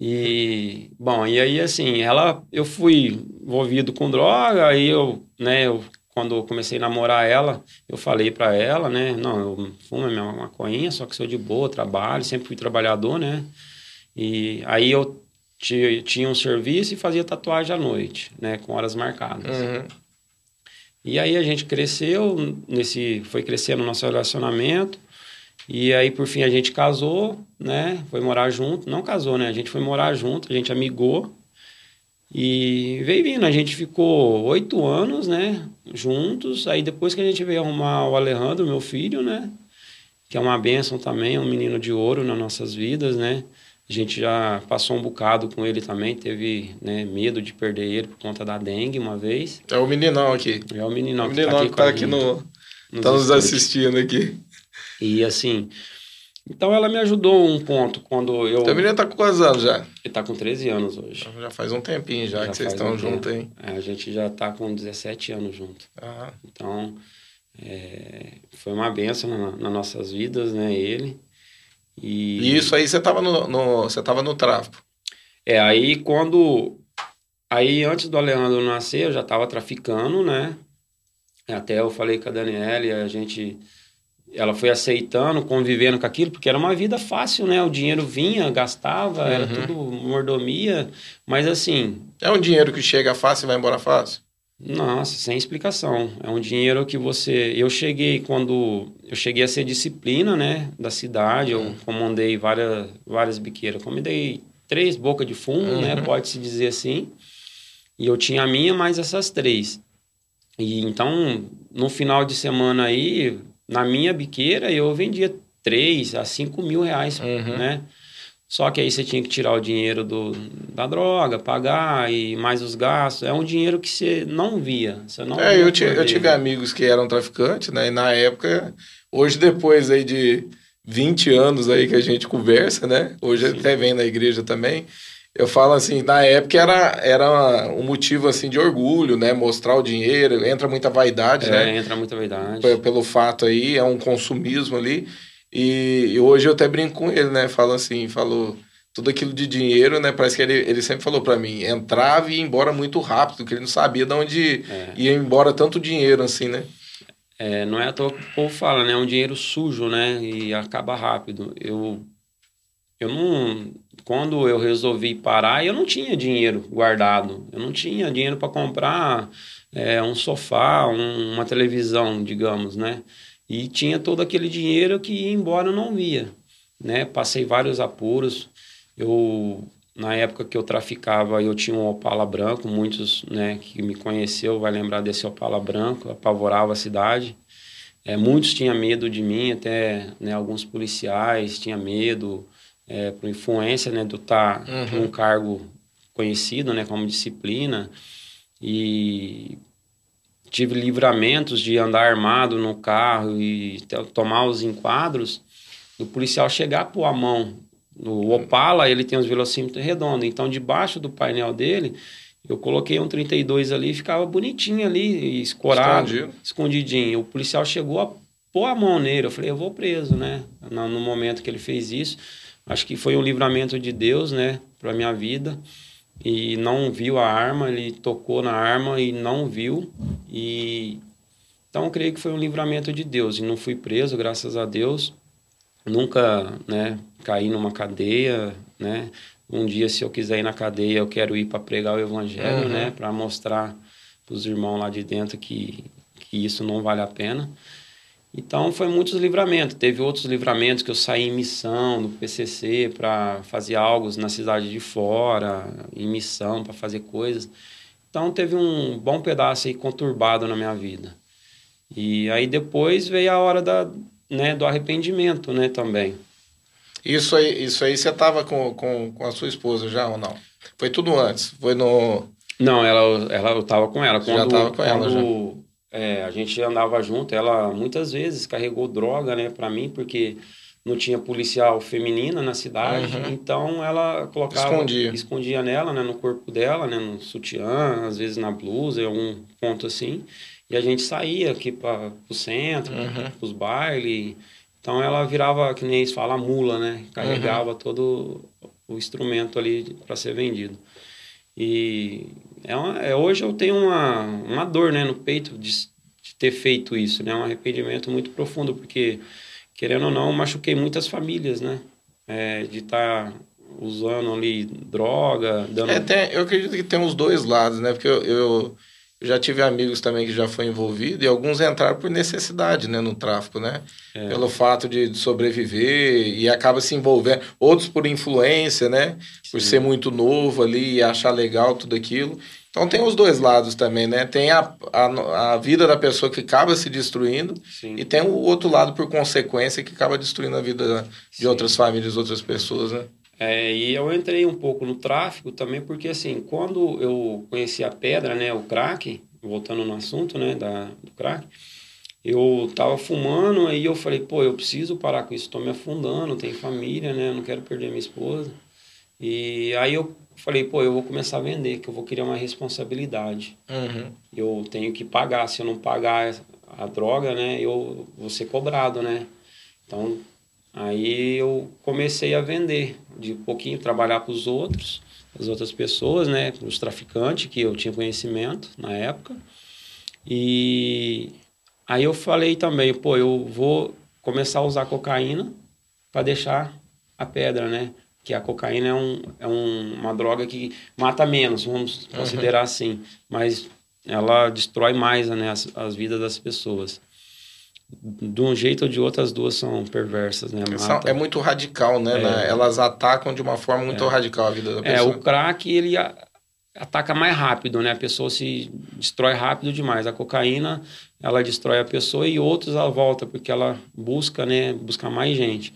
E, bom, e aí assim, ela, eu fui envolvido com droga, aí eu, né, eu, quando eu comecei a namorar ela, eu falei para ela, né, não, eu fumo a minha maconha, só que sou de boa, trabalho, sempre fui trabalhador, né, e aí eu ti- tinha um serviço e fazia tatuagem à noite, né, com horas marcadas. Uhum. E aí a gente cresceu, nesse, foi crescendo o nosso relacionamento. E aí, por fim, a gente casou, né? Foi morar junto. Não casou, né? A gente foi morar junto, a gente amigou. E veio vindo. A gente ficou oito anos, né? Juntos. Aí depois que a gente veio arrumar o Alejandro, meu filho, né? Que é uma bênção também, um menino de ouro nas nossas vidas, né? A gente já passou um bocado com ele também, teve né, medo de perder ele por conta da dengue uma vez. É o meninão aqui. É o meninão o que meninão tá aqui, que tá aqui no. nos Tá nos assistindo aqui. E assim, então ela me ajudou um ponto quando eu. Teu menino tá com quantos anos já? Ele tá com 13 anos hoje. Já faz um tempinho já, Já que vocês estão um juntos tempo. É, a gente já tá com 17 anos junto. Ah, Então, é, foi uma benção na, nas nossas vidas, né? Ele. E, E isso aí você tava no, no- você tava no tráfico. É, aí quando. Aí antes do Alejandro nascer, eu já tava traficando, né? Até eu falei com a Daniela e a gente. Ela foi aceitando, convivendo com aquilo, porque era uma vida fácil, né? O dinheiro vinha, gastava, era Uhum. tudo mordomia. Mas assim, É um dinheiro que chega fácil e vai embora fácil? nossa, sem explicação. É um dinheiro que você. Eu cheguei quando. Eu cheguei a ser disciplina, né? Da cidade. Eu comandei várias, várias biqueiras. Comandei três bocas de fumo, né? Uhum. Pode-se dizer assim. E eu tinha a minha, mais essas três. E então, no final de semana aí, na minha biqueira, eu vendia 3 a 5 mil reais, Uhum. né? Só que aí você tinha que tirar o dinheiro do, da droga, pagar e mais os gastos. É um dinheiro que você não via. Você não É, eu, eu tive amigos que eram traficantes, né? E na época, hoje depois aí de 20 anos aí que a gente conversa, né? Hoje Sim. até vem na igreja também. Eu falo assim, na época era, era um motivo assim de orgulho, né? Mostrar o dinheiro, entra muita vaidade, É, né? entra muita verdade. P- Pelo fato aí, é um consumismo ali. E, e hoje eu até brinco com ele, né? Falo assim, falou tudo aquilo de dinheiro, né? Parece que ele, ele sempre falou pra mim, entrava e ia embora muito rápido, que ele não sabia de onde É. ia embora tanto dinheiro assim, né? É, não é à toa que o povo fala, né? É um dinheiro sujo, né? E acaba rápido. Eu, eu não. Quando eu resolvi parar, eu não tinha dinheiro guardado. Eu não tinha dinheiro para comprar é, um sofá, um- uma televisão, digamos, né? E tinha todo aquele dinheiro que ia embora eu não via, né? Passei vários apuros. Eu na época que eu traficava, eu tinha um Opala branco, muitos, né, que me conheceu vai lembrar desse Opala branco, apavorava a cidade. É, muitos tinham medo de mim, até né, alguns policiais tinham medo, é, por influência né, do estar Uhum. num cargo conhecido, né, como disciplina. E tive livramentos de andar armado no carro e tomar os enquadros do policial chegar pôr a mão. O Opala, ele tem os velocímetros redondos, então debaixo do painel dele, eu coloquei um 32 ali ficava bonitinho ali, escorado, Escondido. escondidinho. O policial chegou a pôr a mão nele, eu falei, eu vou preso, né? No, no momento que ele fez isso, acho que foi um livramento de Deus, né, para minha vida. E não viu a arma, ele tocou na arma e não viu. E então creio que foi um livramento de Deus e não fui preso, graças a Deus. Nunca, né, caí numa cadeia, né? Um dia se eu quiser ir na cadeia, eu quero ir para pregar o evangelho, Uhum. né, para mostrar para os irmãos lá de dentro que que isso não vale a pena. Então foi muitos livramentos. Teve outros livramentos que eu saí em missão no PCC para fazer algo na cidade de fora, em missão para fazer coisas. Então teve um bom pedaço aí conturbado na minha vida. E aí depois veio a hora da, né, do arrependimento, né, também. Isso aí, isso aí você tava com, com, com a sua esposa já ou não? Foi tudo antes? Foi no. Não, ela, ela eu tava com ela. Quando, já tava com ela, quando, é, a gente andava junto, ela muitas vezes carregou droga, né, para mim, porque não tinha policial feminina na cidade, Uhum. então ela colocava Escondia. escondia nela, né, no corpo dela, né, no sutiã, às vezes na blusa, em algum ponto assim. E a gente saía aqui para o centro, Uhum. os bailes. Então ela virava, que nem eles falam, a mula, né? Carregava Uhum. todo o instrumento ali para ser vendido. E é uma- é, hoje eu tenho uma, uma dor né, no peito de, de ter feito isso, né? Um arrependimento muito profundo, porque, querendo ou não, machuquei muitas famílias, né? É, de estar usando ali droga, dando... É, tem- eu acredito que tem os dois lados, né? Porque eu, eu já tive amigos também que já foi envolvido e alguns entraram por necessidade, né? No tráfico, né? É. Pelo fato de sobreviver e acaba se envolvendo. Outros por influência, né? Por Sim. ser muito novo ali e achar legal tudo aquilo. Então tem os dois lados também, né? Tem a, a, a vida da pessoa que acaba se destruindo Sim. e tem o outro lado por consequência que acaba destruindo a vida de Sim. outras famílias, outras pessoas, né? É, e eu entrei um pouco no tráfico também, porque assim, quando eu conheci a pedra, né, o crack, voltando no assunto, né, da, do crack, eu tava fumando, aí eu falei, pô, eu preciso parar com isso, tô me afundando, tenho família, né, não quero perder minha esposa. E aí eu falei, pô, eu vou começar a vender, que eu vou criar uma responsabilidade. Uhum. Eu tenho que pagar, se eu não pagar a droga, né, eu vou ser cobrado, né. Então, Aí eu comecei a vender, de pouquinho trabalhar para os outros, as outras pessoas, né, os traficantes que eu tinha conhecimento na época. E aí eu falei também, pô, eu vou começar a usar cocaína para deixar a pedra, né? Que a cocaína é, um, é um, uma droga que mata menos, vamos considerar assim, mas ela destrói mais né, as, as vidas das pessoas de um jeito ou de outro, as duas são perversas, né? Mata. É muito radical, né? É. né? Elas atacam de uma forma muito radical a vida da É, pessoa. o crack, ele, a- ataca mais rápido, né? A pessoa se destrói rápido demais. A cocaína, ela destrói a pessoa e outros ela volta, porque ela busca, né? Busca mais gente.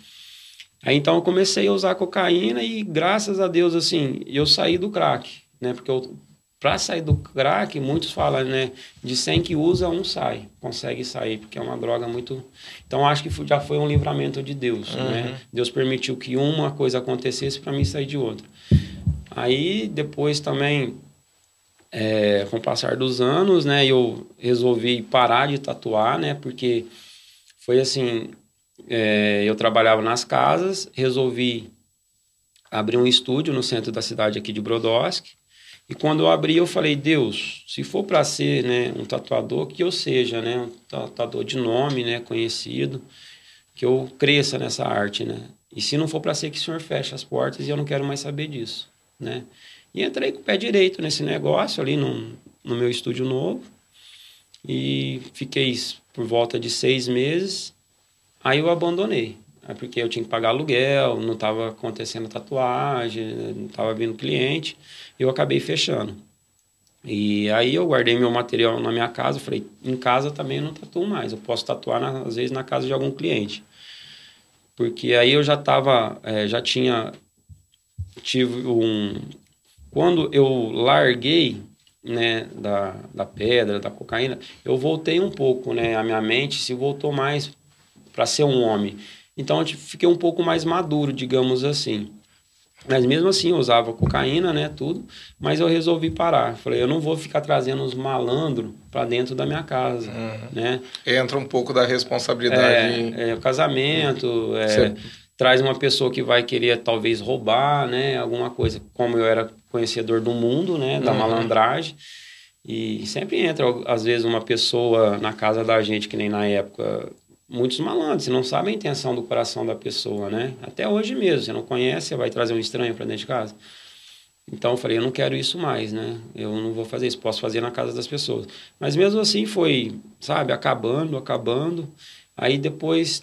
Aí então eu comecei a usar cocaína e graças a Deus, assim, eu saí do crack, né? Porque eu, pra sair do crack, muitos falam, né? De 100 que usa, um sai, consegue sair, porque é uma droga muito. Então acho que já foi um livramento de Deus, né? uhum. né? Deus permitiu que uma coisa acontecesse para mim sair de outra. Aí depois também, é, com o passar dos anos, né, eu resolvi parar de tatuar, né, porque foi assim, é, eu trabalhava nas casas, resolvi abrir um estúdio no centro da cidade aqui de Brodowski, e quando eu abri, eu falei, Deus, se for para ser né, um tatuador, que eu seja né, um tatuador de nome, né, conhecido, que eu cresça nessa arte, né? E se não for para ser, que o Senhor feche as portas e eu não quero mais saber disso né? E entrei com o pé direito nesse negócio ali no, no meu estúdio novo e fiquei por volta de seis meses. Aí eu abandonei, é porque eu tinha que pagar aluguel, não estava acontecendo tatuagem, não estava vindo cliente, eu acabei fechando. E aí eu guardei meu material na minha casa, falei, em casa também eu não tatuo mais, eu posso tatuar na, às vezes na casa de algum cliente. Porque aí eu já estava, é, já tinha tive um. Quando eu larguei né, da, da pedra, da cocaína, eu voltei um pouco, né? A minha mente se voltou mais para ser um homem. Então eu fiquei um pouco mais maduro, digamos assim. Mas mesmo assim eu usava cocaína, né, tudo, mas eu resolvi parar. Falei, eu não vou ficar trazendo os malandros para dentro da minha casa, uhum. né? Entra um pouco da responsabilidade. É, é casamento, é, traz uma pessoa que vai querer talvez roubar, né, alguma coisa, como eu era conhecedor do mundo, né, da uhum. malandragem, e sempre entra às vezes uma pessoa na casa da gente que nem na época muitos malandros, você não sabe a intenção do coração da pessoa, né? Até hoje mesmo, você não conhece, você vai trazer um estranho para dentro de casa. Então eu falei, eu não quero isso mais, né? Eu não vou fazer isso, posso fazer na casa das pessoas. Mas mesmo assim foi, sabe, acabando, acabando. Aí depois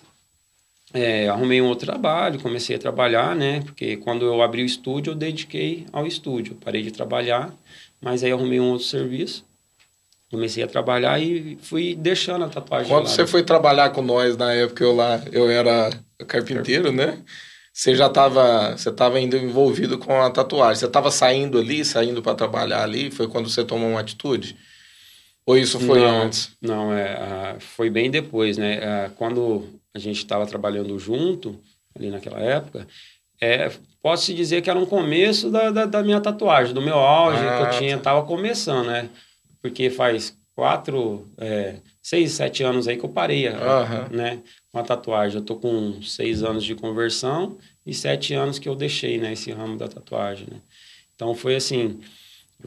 é, arrumei um outro trabalho, comecei a trabalhar, né? Porque quando eu abri o estúdio, eu dediquei ao estúdio. Parei de trabalhar, mas aí arrumei um outro serviço. Comecei a trabalhar e fui deixando a tatuagem. Quando você foi trabalhar com nós na época eu lá, eu era carpinteiro, né? Você já estava, você estava indo envolvido com a tatuagem. Você estava saindo ali, saindo para trabalhar ali. Foi quando você tomou uma atitude? Ou isso foi não, antes? Não, é, foi bem depois, né? Quando a gente estava trabalhando junto, ali naquela época, é, posso dizer que era um começo da, da, da minha tatuagem, do meu auge, ah, que eu ah, tinha, estava tá. começando, né? Porque faz quatro, é, seis, sete anos aí que eu parei, né? Com a tatuagem. Eu tô com seis anos de conversão e sete anos que eu deixei, né? Esse ramo da tatuagem, né? Então foi assim,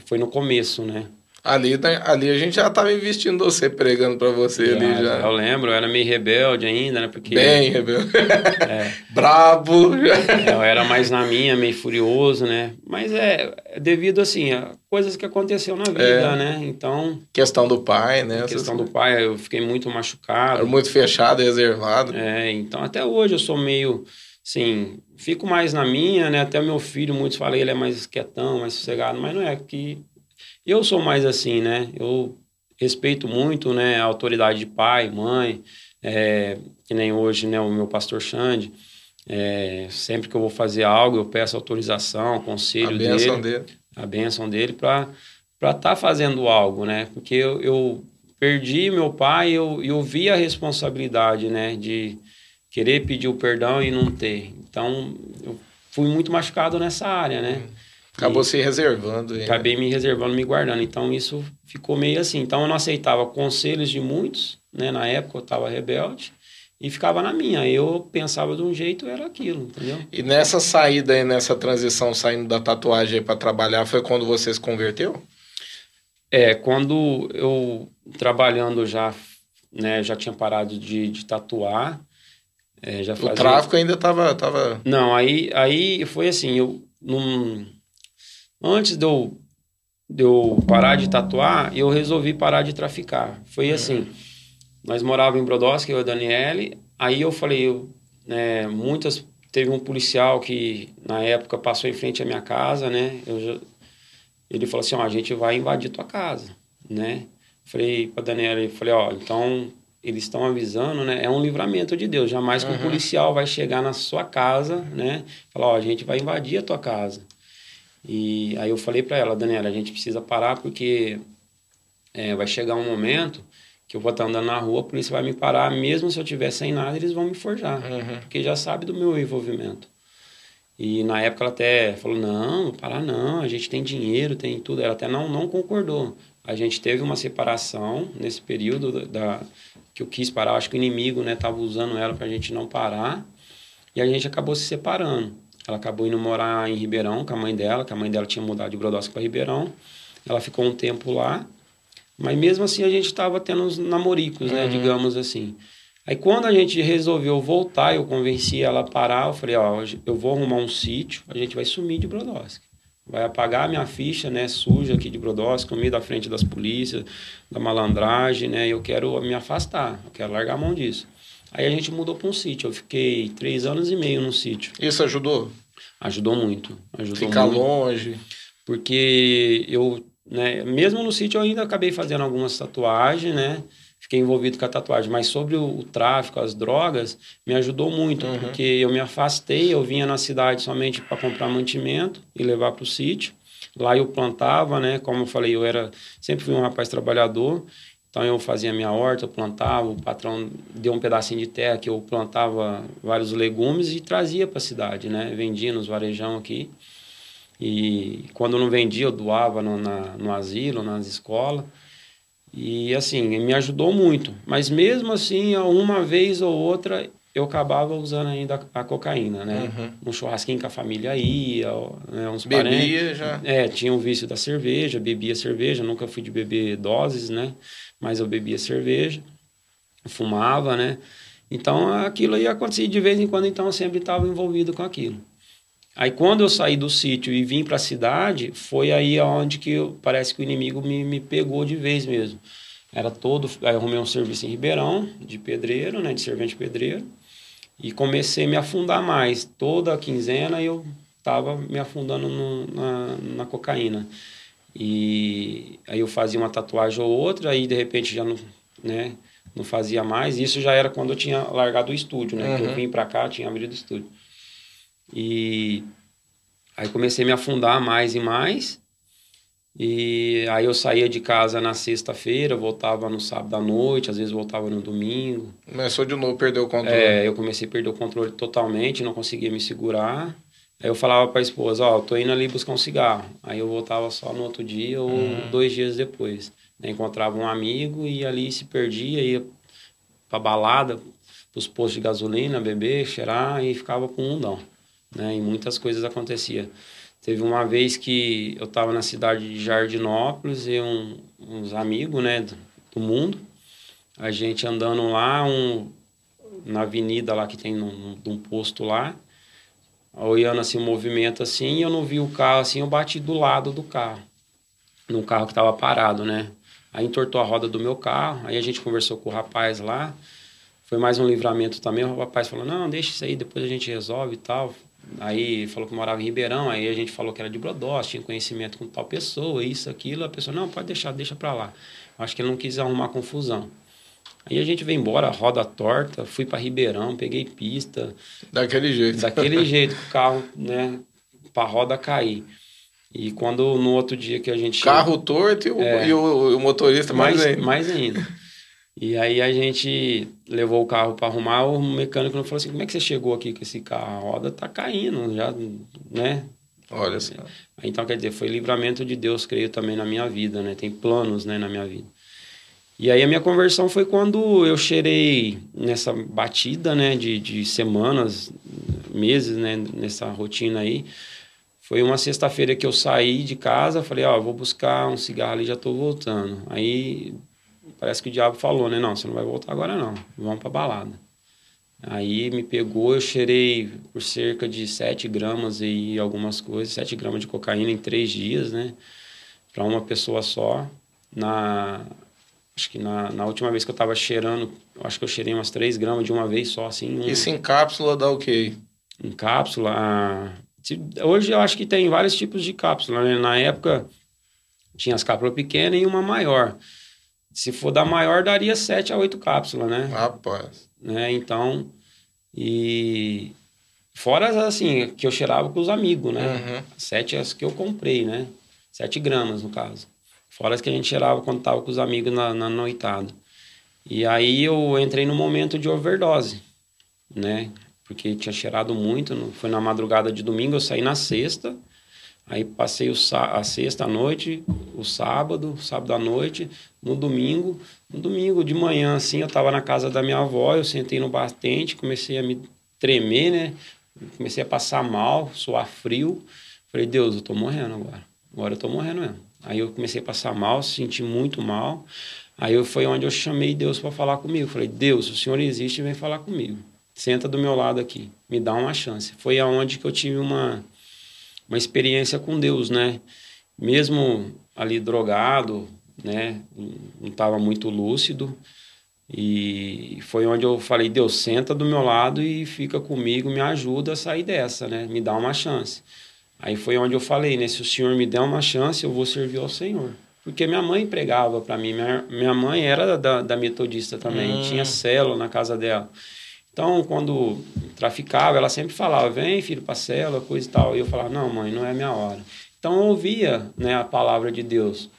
foi no começo, né? Ali, né, ali a gente já estava investindo você, pregando para você já, ali já. Eu lembro, eu era meio rebelde ainda, né? Porque, Bem rebelde. É, Brabo. É, eu era mais na minha, meio furioso, né? Mas é, é devido, assim, a coisas que aconteceu na vida, é. né? Então... Questão do pai, né? Questão do pai, eu fiquei muito machucado. Era muito fechado, reservado. É, então até hoje eu sou meio, assim, fico mais na minha, né? Até meu filho, muitos falam ele é mais quietão, mais sossegado, mas não é que eu sou mais assim, né? Eu respeito muito, né, a autoridade de pai, mãe, é, que nem hoje, né, o meu pastor Xande. É, sempre que eu vou fazer algo, eu peço autorização, conselho a dele, dele, a bênção dele para estar tá fazendo algo, né? Porque eu, eu perdi meu pai, eu, eu vi a responsabilidade, né, de querer pedir o perdão e não ter. Então, eu fui muito machucado nessa área, né? Hum. Acabou e se reservando. Acabei me reservando, me guardando. Então isso ficou meio assim. Então eu não aceitava conselhos de muitos, né? Na época eu estava rebelde e ficava na minha. Eu pensava de um jeito, era aquilo, entendeu? E nessa saída aí, nessa transição, saindo da tatuagem para trabalhar, foi quando você se converteu? É, quando eu trabalhando já, né, já tinha parado de, de tatuar. É, já fazia... O tráfico ainda estava. Tava... Não, aí, aí foi assim, eu num Antes de eu, de eu parar de tatuar, eu resolvi parar de traficar. Foi uhum. assim, nós morávamos em Brodowski, eu e a Daniele, aí eu falei, eu, né, muitas... Teve um policial que, na época, passou em frente à minha casa, né? Eu ele falou assim, ó, a gente vai invadir tua casa, né? Falei pra Daniela, falei, ó, então eles estão avisando, né? É um livramento de Deus. Jamais que um policial vai chegar na sua casa, né? Falar, ó, a gente vai invadir a tua casa. E aí eu falei para ela, Daniela, a gente precisa parar porque é, vai chegar um momento que eu vou estar andando na rua, a polícia vai me parar, mesmo se eu tiver sem nada, eles vão me forjar, Uhum. porque já sabe do meu envolvimento. E na época ela até falou, não, parar não, a gente tem dinheiro, tem tudo. Ela até não, não concordou. A gente teve uma separação nesse período da, que eu quis parar, acho que o inimigo né, tava usando ela para a gente não parar, e a gente acabou se separando. Ela acabou indo morar em Ribeirão com a mãe dela, que a mãe dela tinha mudado de Brodowski para Ribeirão. Ela ficou um tempo lá, mas mesmo assim a gente estava tendo uns namoricos, né, digamos assim. Aí quando a gente resolveu voltar, eu convenci ela a parar, eu falei, ó, eu vou arrumar um sítio, a gente vai sumir de Brodowski. Vai apagar a minha ficha, né, suja aqui de Brodowski, comi da frente das polícias, da malandragem, né, eu quero me afastar, eu quero largar a mão disso. Aí a gente mudou para um sítio, eu fiquei três anos e meio num sítio. Isso ajudou? Ajudou muito, ajudou Ficar muito longe. porque eu, né, mesmo no sítio eu ainda acabei fazendo algumas tatuagens, né? Fiquei envolvido com a tatuagem, mas sobre o, o tráfico, as drogas, me ajudou muito, Uhum. porque eu me afastei, eu vinha na cidade somente para comprar mantimento e levar para o sítio. Lá eu plantava, né? Como eu falei, eu era sempre fui um rapaz trabalhador, então eu fazia minha horta, eu plantava, o patrão deu um pedacinho de terra que eu plantava vários legumes e trazia para a cidade, né? Vendia nos varejão aqui. E quando não vendia, eu doava no, na, no asilo, nas escolas. E assim, me ajudou muito. Mas mesmo assim, uma vez ou outra, eu acabava usando ainda a cocaína, né? Uhum. Um churrasquinho que a família ia, né? uns parentes. Bebia já. É, tinha o vício da cerveja, bebia cerveja, nunca fui de beber doses, né? Mas eu bebia cerveja, fumava, né? Então aquilo aí acontecia de vez em quando, então eu sempre estava envolvido com aquilo. Aí quando eu saí do sítio e vim para a cidade, foi aí onde que eu, parece que o inimigo me, me pegou de vez mesmo. Era todo, aí eu arrumei um serviço em Ribeirão, de pedreiro, né, de servente pedreiro, e comecei a me afundar mais. Toda quinzena eu estava me afundando no, na, na cocaína. E aí eu fazia uma tatuagem ou outra, aí de repente já não, né, não fazia mais. Isso já era quando eu tinha largado o estúdio, né? Eu Uhum. vim para cá, tinha abrido o estúdio. E aí comecei a me afundar mais e mais. E aí eu saía de casa na sexta-feira, voltava no sábado à noite, às vezes voltava no domingo. Começou de novo, perdeu o controle. É, eu comecei a perder o controle totalmente, não conseguia me segurar. Aí eu falava para a esposa, ó, eu tô indo ali buscar um cigarro. Aí eu voltava só no outro dia ou dois dias depois. Né? Encontrava um amigo e ali se perdia, ia pra balada, pros postos de gasolina, beber, cheirar e ficava com um mundão. Né? E muitas coisas aconteciam. Teve uma vez que eu estava na cidade de Jardinópolis e um, uns amigos né, do, do mundo, a gente andando lá um, na avenida lá que tem um, um posto lá, olhando assim o movimento assim, eu não vi o carro assim, eu bati do lado do carro, num carro que estava parado, né? Aí entortou a roda do meu carro, aí a gente conversou com o rapaz lá, foi mais um livramento também, o rapaz falou, não, deixa isso aí, depois a gente resolve e tal. Aí falou que morava em Ribeirão, aí a gente falou que era de Brodós, tinha conhecimento com tal pessoa, isso, aquilo, a pessoa, não, pode deixar, deixa pra lá. Acho que ele não quis arrumar confusão. Aí a gente veio embora, roda torta, fui para Ribeirão, peguei pista, Daquele jeito. daquele jeito, com o carro, né, pra roda cair. E quando no outro dia que a gente. Carro torto e o, É. e o, o motorista mais, mais, ainda. mais ainda. E aí a gente levou o carro para arrumar, o mecânico falou assim: como é que você chegou aqui com esse carro? A roda tá caindo, já, né? Olha só. Então, quer dizer, foi livramento de Deus, creio, também na minha vida, né? Tem planos, né, na minha vida. E aí a minha conversão foi quando eu cheirei nessa batida, né, de, de semanas, meses, né, nessa rotina aí. Foi uma sexta-feira que eu saí de casa, falei, ó, vou buscar um cigarro ali, já tô voltando. Aí parece que o diabo falou, né, não, você não vai voltar agora não, vamos pra balada. Aí me pegou, eu cheirei por cerca de 7 gramas e algumas coisas, 7 gramas de cocaína em três dias, né? Para uma pessoa só. Na, acho que na, na última vez que eu tava cheirando, acho que eu cheirei umas 3 gramas de uma vez só, assim. um- Isso em cápsula dá o quê? em cápsula. ah, Hoje eu acho que tem vários tipos de cápsula. Né? Na época Tinha as cápsulas pequenas e uma maior. Se for da maior, daria 7 a 8 cápsulas, né? Rapaz. Né? Então, e fora assim, que eu cheirava com os amigos, né? Uhum. Sete as que eu comprei, né? Sete gramas, no caso. Fora as que a gente cheirava quando tava com os amigos na, na noitada. E aí eu entrei no momento de overdose, né? Porque tinha cheirado muito. Foi na madrugada de domingo, eu saí na sexta. Aí passei o, a sexta à noite, o sábado, sábado à noite, no domingo. No domingo de manhã, assim, eu estava na casa da minha avó, eu sentei no batente, comecei a me tremer, né? Comecei a passar mal, suar frio. Falei, Deus, eu tô morrendo agora. Agora eu tô morrendo mesmo. Aí eu comecei a passar mal, senti muito mal. Aí foi onde eu chamei Deus para falar comigo. Falei, Deus, o Senhor existe, vem falar comigo. Senta do meu lado aqui, me dá uma chance. Foi aonde que eu tive uma uma experiência com Deus, né? Mesmo ali drogado, né? Não estava muito lúcido. E foi onde eu falei, Deus, senta do meu lado e fica comigo, me ajuda a sair dessa, né? Me dá uma chance. Aí foi onde eu falei, né? Se o Senhor me der uma chance, eu vou servir ao Senhor. Porque minha mãe pregava para mim. Minha, minha mãe era da, da metodista também, hum. tinha célula na casa dela. Então, quando traficava, ela sempre falava: vem, filho, para cela, coisa e tal. E eu falava: não, mãe, não é minha hora. Então, eu ouvia né, a palavra de Deus.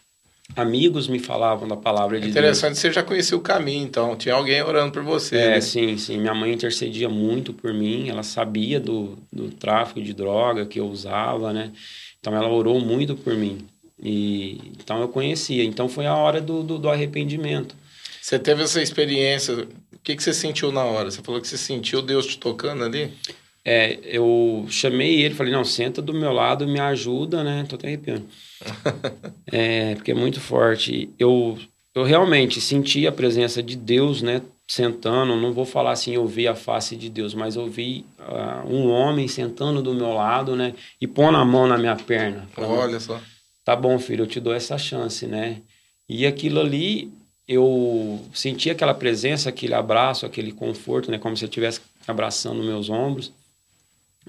Amigos me falavam da palavra de Interessante, Deus. Interessante, você já conhecia o caminho, então. Tinha alguém orando por você. É, né? sim, sim. Minha mãe intercedia muito por mim. Ela sabia do, do tráfico de droga que eu usava, né? Então, ela orou muito por mim. E, então, eu conhecia. Então, foi a hora do, do, do arrependimento. Você teve essa experiência o que, que você sentiu na hora? Você falou que você sentiu Deus te tocando ali? É, eu chamei ele, falei, não, senta do meu lado, me ajuda, né? Tô até arrepiando. é, porque é muito forte. Eu, eu realmente senti a presença de Deus, né? Sentando, não vou falar assim, eu vi a face de Deus, mas eu vi uh, um homem sentando do meu lado, né? E pondo a mão na minha perna. Falando, Olha só. Tá bom, filho, eu te dou essa chance, né? E aquilo ali eu senti aquela presença, aquele abraço, aquele conforto, né? Como se eu estivesse abraçando meus ombros.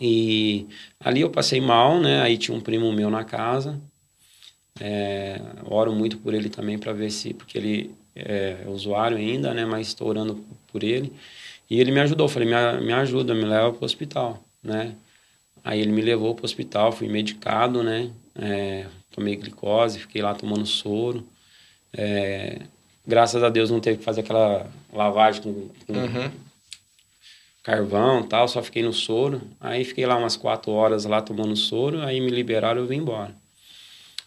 E ali eu passei mal, né? Aí tinha um primo meu na casa. É, oro muito por ele também para ver se, porque ele é, usuário ainda, né? Mas estou orando por ele. E ele me ajudou. Falei, me, me ajuda, me leva para o hospital, né? Aí ele me levou para o hospital, fui medicado, né? É, tomei glicose, fiquei lá tomando soro. É, graças a Deus não teve que fazer aquela lavagem com, com uhum. Carvão tal, só fiquei no soro. Aí fiquei lá umas quatro horas lá tomando soro, aí me liberaram e eu vim embora.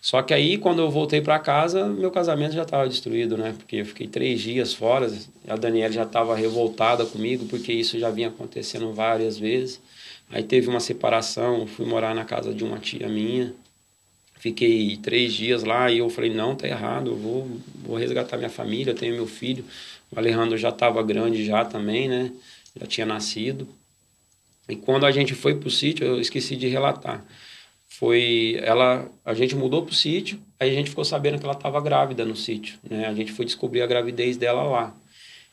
Só que aí, quando eu voltei para casa, meu casamento já estava destruído, né? Porque eu fiquei três dias fora, a Daniela já estava revoltada comigo, porque isso já vinha acontecendo várias vezes. Aí teve uma separação, fui morar na casa de uma tia minha. Fiquei três dias lá e eu falei, não, tá errado, eu vou, vou resgatar minha família, tenho meu filho. O Alejandro já estava grande já também, né? Já tinha nascido. E quando a gente foi pro sítio, eu esqueci de relatar. Foi ela, a gente mudou pro sítio, aí a gente ficou sabendo que ela estava grávida no sítio, né? A gente foi descobrir a gravidez dela lá.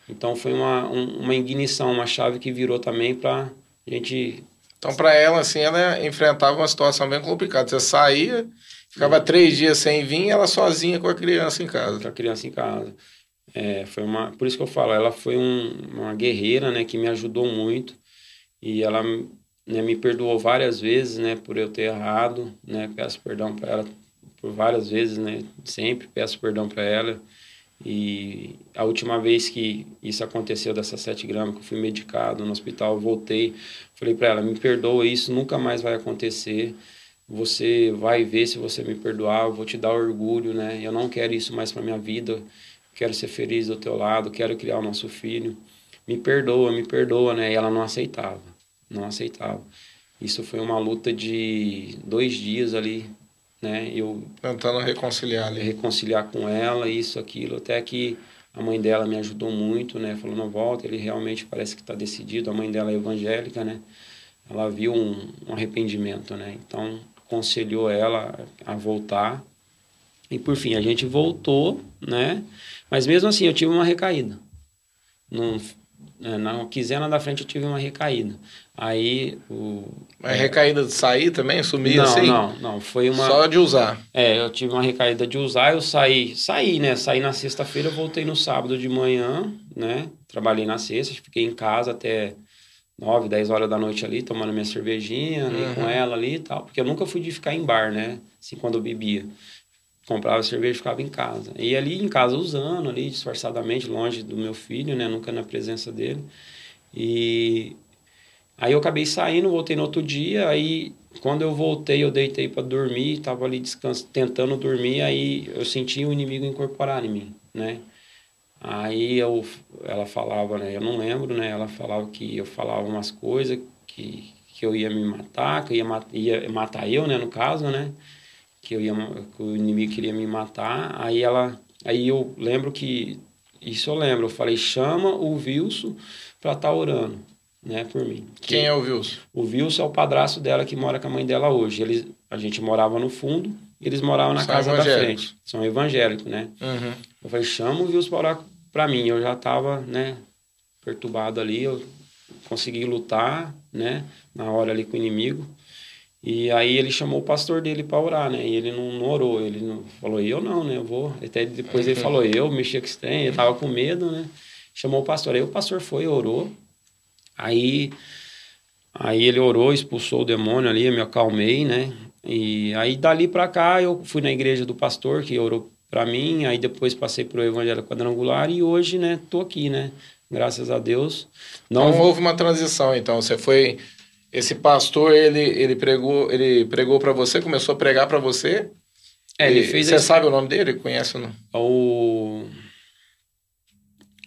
Então foi uma, um, uma ignição, uma chave que virou também para a gente então, para ela, assim, ela enfrentava uma situação bem complicada. Você saía, Ficava três dias sem vir, ela sozinha com a criança em casa. Com a criança em casa. É, foi uma, por isso que eu falo, ela foi um, uma guerreira, né, que me ajudou muito e ela né, me perdoou várias vezes, né, por eu ter errado, né, peço perdão para ela por várias vezes, né, sempre peço perdão para ela e a última vez que isso aconteceu dessas sete gramas que eu fui medicado no hospital, voltei, falei para ela, me perdoa, isso nunca mais vai acontecer você vai ver se você me perdoar, eu vou te dar orgulho, né? Eu não quero isso mais para minha vida. Quero ser feliz do teu lado, quero criar o nosso filho. Me perdoa, me perdoa, né? E ela não aceitava, não aceitava. Isso foi uma luta de dois dias ali, né? Eu tentando reconciliar ali. Reconciliar com ela, isso, aquilo, até que a mãe dela me ajudou muito, né? Falou, não volta, ele realmente parece que está decidido. A mãe dela é evangélica, né? Ela viu um, um arrependimento, né? Então, aconselhou ela a voltar. E por fim, a gente voltou, né? Mas mesmo assim, eu tive uma recaída. Não, é, na quinzena da frente eu tive uma recaída. Aí o. Mas recaída de sair também? Sumir não, assim? Não, não. Foi uma. Só de usar. É, eu tive uma recaída de usar, eu saí, saí, né? Saí na sexta-feira, voltei no sábado de manhã, né? Trabalhei na sexta, fiquei em casa até 9, 10 horas da noite ali, tomando minha cervejinha ali uhum. com ela ali e tal. Porque eu nunca fui de ficar em bar, né? Assim, quando eu bebia. Comprava cerveja e ficava em casa. E ali em casa usando, ali, disfarçadamente, longe do meu filho, né? Nunca na presença dele. E aí eu acabei saindo, voltei no outro dia, aí quando eu voltei, eu deitei para dormir, tava ali descanso, tentando dormir, aí eu senti o inimigo incorporar em mim, né? Aí eu, ela falava, né? Eu não lembro, né? Ela falava que eu falava umas coisas que, que eu ia me matar, que eu ia, ia matar eu, né? No caso, né? Que eu ia, que o inimigo queria me matar. Aí ela, aí eu lembro que isso eu lembro. Eu falei, chama o Wilson para estar tá orando, né? Por mim. Quem é o Wilson? O Wilson é o padrasto dela que mora com a mãe dela hoje. Eles, a gente morava no fundo. Eles moravam na São casa da frente. São evangélicos, né? Uhum. Eu falei, chama o Wilson para orar para mim. Eu já estava, né, perturbado ali, eu consegui lutar, né, na hora ali com o inimigo. E aí ele chamou o pastor dele para orar, né? E ele não, não, orou, ele não falou, eu não, né? Eu vou. Até depois ele falou, eu mexia com estranho, ele tava com medo, né? Chamou o pastor. Aí o pastor foi, orou. Aí, aí ele orou, expulsou o demônio ali, eu me acalmei, né? E aí dali para cá eu fui na igreja do pastor que orou para mim, aí depois passei para o Evangelho Quadrangular e hoje, né, tô aqui, né, graças a Deus. Não então, houve uma transição, então, você foi esse pastor, ele ele pregou, ele pregou para você, começou a pregar para você? É, ele fez Você esse... sabe o nome dele? Conhece ou não? O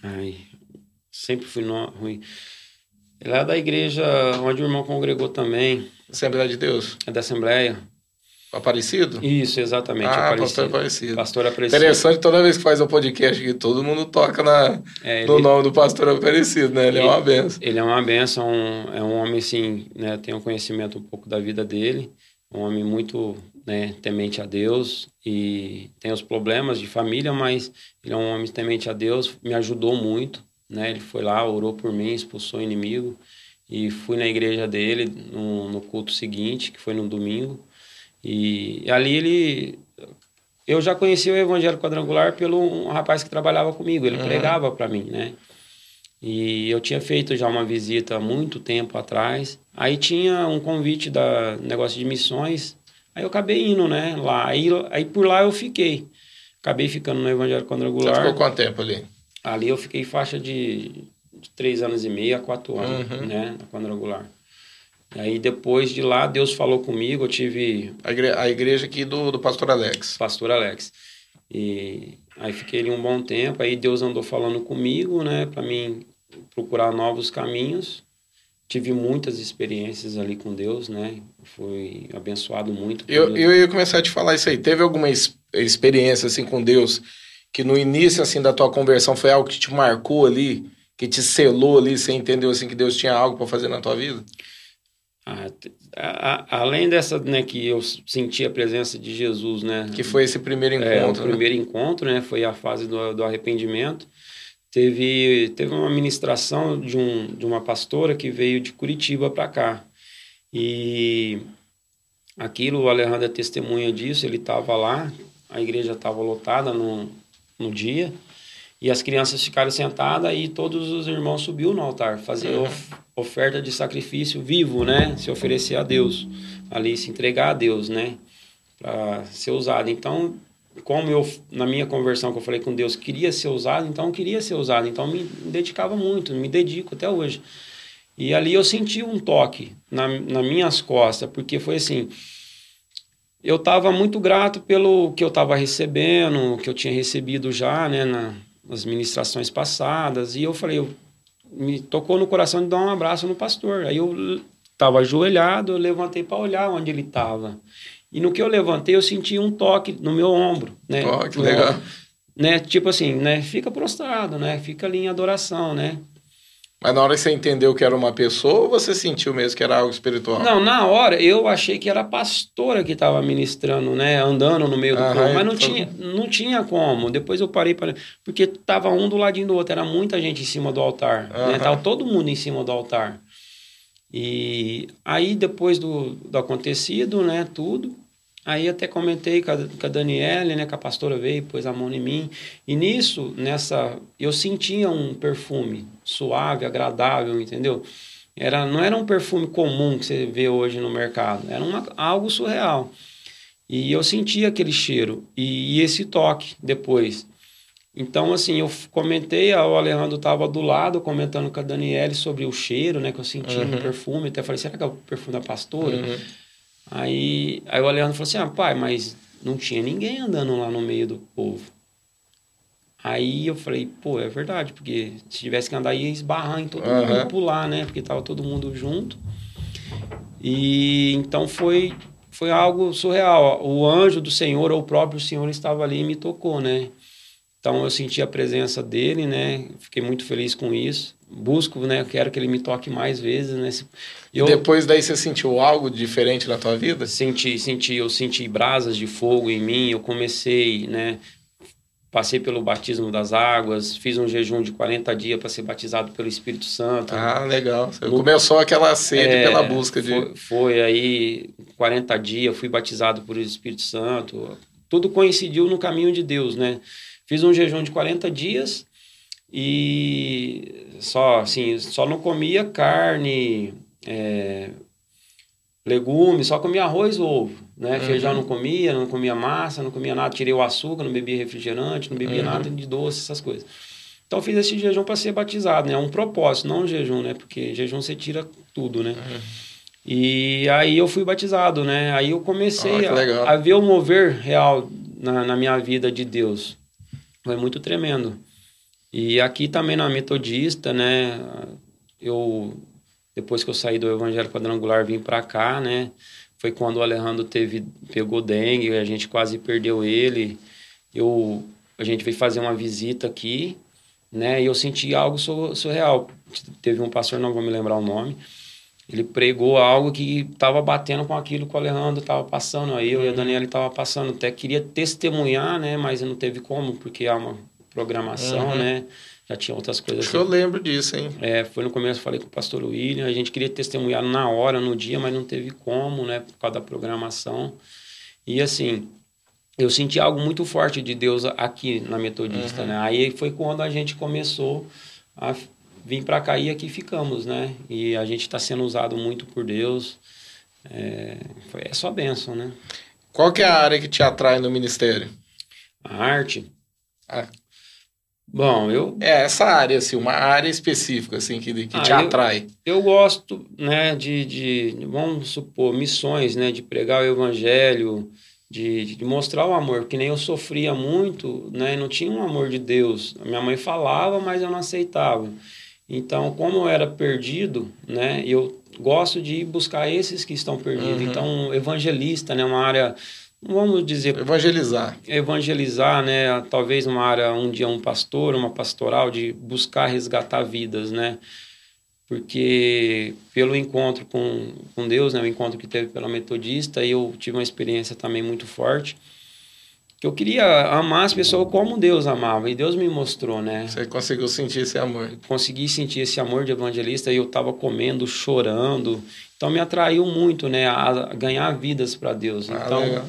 Ai, sempre fui no... ruim. Ele é da igreja onde o irmão congregou também. Assembleia de Deus? É da Assembleia. Aparecido? Isso, exatamente. Ah, Aparecido. pastor Aparecido. Pastor Aparecido. Interessante, toda vez que faz um podcast que todo mundo toca na, é, ele, no nome do pastor Aparecido, né? Ele, ele, é uma benção. Ele é uma benção, é um homem, assim, né? Tem um conhecimento um pouco da vida dele, um homem muito né, temente a Deus e tem os problemas de família, mas ele é um homem temente a Deus, me ajudou muito, né? Ele foi lá, orou por mim, expulsou o inimigo e fui na igreja dele no, no culto seguinte, que foi no domingo, e ali ele. Eu já conhecia o Evangelho Quadrangular pelo um rapaz que trabalhava comigo, ele uhum. pregava para mim, né? E eu tinha feito já uma visita há muito tempo atrás. Aí tinha um convite da negócio de missões. Aí eu acabei indo, né? Lá. Aí, aí por lá eu fiquei. Acabei ficando no Evangelho Quadrangular. Você ficou quanto tempo ali? Ali eu fiquei faixa de, de três anos e meio a quatro anos, uhum. né? Na Quadrangular. Aí depois de lá, Deus falou comigo, eu tive... A igreja, a igreja aqui do, do pastor Alex. Pastor Alex. E aí fiquei ali um bom tempo, aí Deus andou falando comigo, né, para mim procurar novos caminhos. Tive muitas experiências ali com Deus, né, fui abençoado muito. Eu, eu ia começar a te falar isso aí. Teve alguma experiência, assim, com Deus, que no início, assim, da tua conversão foi algo que te marcou ali, que te selou ali, você entendeu, assim, que Deus tinha algo para fazer na tua vida? A, a, além dessa, né, que eu senti a presença de Jesus, né? Que foi esse primeiro encontro. É, o né? primeiro encontro, né? Foi a fase do, do arrependimento. Teve, teve uma ministração de, um, de uma pastora que veio de Curitiba para cá. E aquilo, o Alejandro é testemunha disso, ele estava lá, a igreja estava lotada no, no dia, e as crianças ficaram sentadas e todos os irmãos subiu no altar, fazer uhum. oferta de sacrifício vivo, né? Se oferecer a Deus, ali se entregar a Deus, né? Para ser usado. Então, como eu, na minha conversão que eu falei com Deus, queria ser usado, então queria ser usado. Então, me dedicava muito, me dedico até hoje. E ali eu senti um toque na, nas minhas costas, porque foi assim eu estava muito grato pelo que eu estava recebendo, que eu tinha recebido já, né, na, nas ministrações passadas, e eu falei, eu, me tocou no coração de dar um abraço no pastor. Aí eu estava ajoelhado, eu levantei para olhar onde ele estava. E no que eu levantei, eu senti um toque no meu ombro, né? Legal. né? Tipo assim, né? Fica prostrado, né? Fica ali em adoração, né? Mas na hora que você entendeu que era uma pessoa, ou você sentiu mesmo que era algo espiritual? Não, na hora eu achei que era a pastora que estava ministrando, né? Andando no meio do povo, mas não tinha, não tinha como. Depois eu parei para. Porque tava um do ladinho do outro, era muita gente em cima do altar. Né? Tava todo mundo em cima do altar. E aí, depois do, do acontecido, né, tudo, Aí até comentei com a, com a Daniele, né, que a pastora veio, pôs a mão em mim. E nisso, nessa, eu sentia um perfume suave, agradável, entendeu? Era, não era um perfume comum que você vê hoje no mercado, era uma, algo surreal. E eu sentia aquele cheiro e, e esse toque depois. Então, assim, eu comentei, o Alejandro estava do lado comentando com a Daniele sobre o cheiro, né, que eu sentia uhum. no perfume. Até falei, será que é o perfume da pastora? Uhum. Aí, aí o Alejandro falou assim: ah, pai, mas não tinha ninguém andando lá no meio do povo. Aí eu falei, pô, é verdade, porque se tivesse que andar ia esbarrar em todo uhum. mundo pular, né? Porque tava todo mundo junto. E então foi foi algo surreal. O anjo do Senhor, ou o próprio Senhor, estava ali e me tocou, né? Então eu senti a presença dele, né? Fiquei muito feliz com isso. Busco, né? Quero que ele me toque mais vezes, né? Eu, Depois daí você sentiu algo diferente na tua vida? Senti, senti. Eu senti brasas de fogo em mim. Eu comecei, né? Passei pelo batismo das águas, fiz um jejum de 40 dias para ser batizado pelo Espírito Santo. Ah, legal. Você no, começou aquela sede é, pela busca de. Foi, foi aí 40 dias, fui batizado por Espírito Santo. Tudo coincidiu no caminho de Deus, né? Fiz um jejum de 40 dias e só assim, só não comia carne, é, legumes, só comia arroz e ovo, né? Uhum. Feijão não comia, não comia massa, não comia nada, tirei o açúcar, não bebia refrigerante, não bebia uhum. nada de doce, essas coisas. Então fiz esse jejum para ser batizado, né? É um propósito, não um jejum, né? Porque jejum você tira tudo, né? Uhum. E aí eu fui batizado, né? Aí eu comecei oh, a, a, ver o mover real na, na minha vida de Deus. Foi muito tremendo. E aqui também na Metodista, né? Eu depois que eu saí do Evangelho Quadrangular vim para cá, né? Foi quando o Alejandro teve pegou dengue, a gente quase perdeu ele. Eu a gente veio fazer uma visita aqui, né? E eu senti algo surreal. Teve um pastor, não vou me lembrar o nome, ele pregou algo que estava batendo com aquilo que o Alejandro estava passando, aí eu e a uhum. Daniela estava passando. Até queria testemunhar, né? Mas não teve como, porque há uma programação, uhum. né? Já tinha outras coisas. Acho que eu lembro disso, hein? É, foi no começo, falei com o pastor William, a gente queria testemunhar na hora, no dia, mas não teve como, né? Por causa da programação. E assim, eu senti algo muito forte de Deus aqui na Metodista, uhum. né? Aí foi quando a gente começou a vim para cá e aqui ficamos, né? E a gente está sendo usado muito por Deus. É, foi, é só bênção, né? Qual que é a área que te atrai no ministério? A arte? Ah. Bom, eu... É, essa área, assim, uma área específica, assim, que, que ah, te atrai. Eu, eu gosto, né, de, de, vamos supor, missões, né, de pregar o evangelho, de, de, mostrar o amor, porque nem eu sofria muito, né, não tinha um amor de Deus. A minha mãe falava, mas eu não aceitava. Então, como eu era perdido, né, eu gosto de buscar esses que estão perdidos. Uhum. Então, evangelista, né, uma área, vamos dizer... Evangelizar. Evangelizar, né, talvez uma área, um dia um pastor, uma pastoral, de buscar resgatar vidas, né, porque pelo encontro com, com Deus, né, o encontro que teve pela metodista, eu tive uma experiência também muito forte, eu queria amar as pessoas como Deus amava, e Deus me mostrou, né? Você conseguiu sentir esse amor. Consegui sentir esse amor de evangelista e eu estava comendo, chorando. Então me atraiu muito, né, a ganhar vidas para Deus. Ah, então, legal.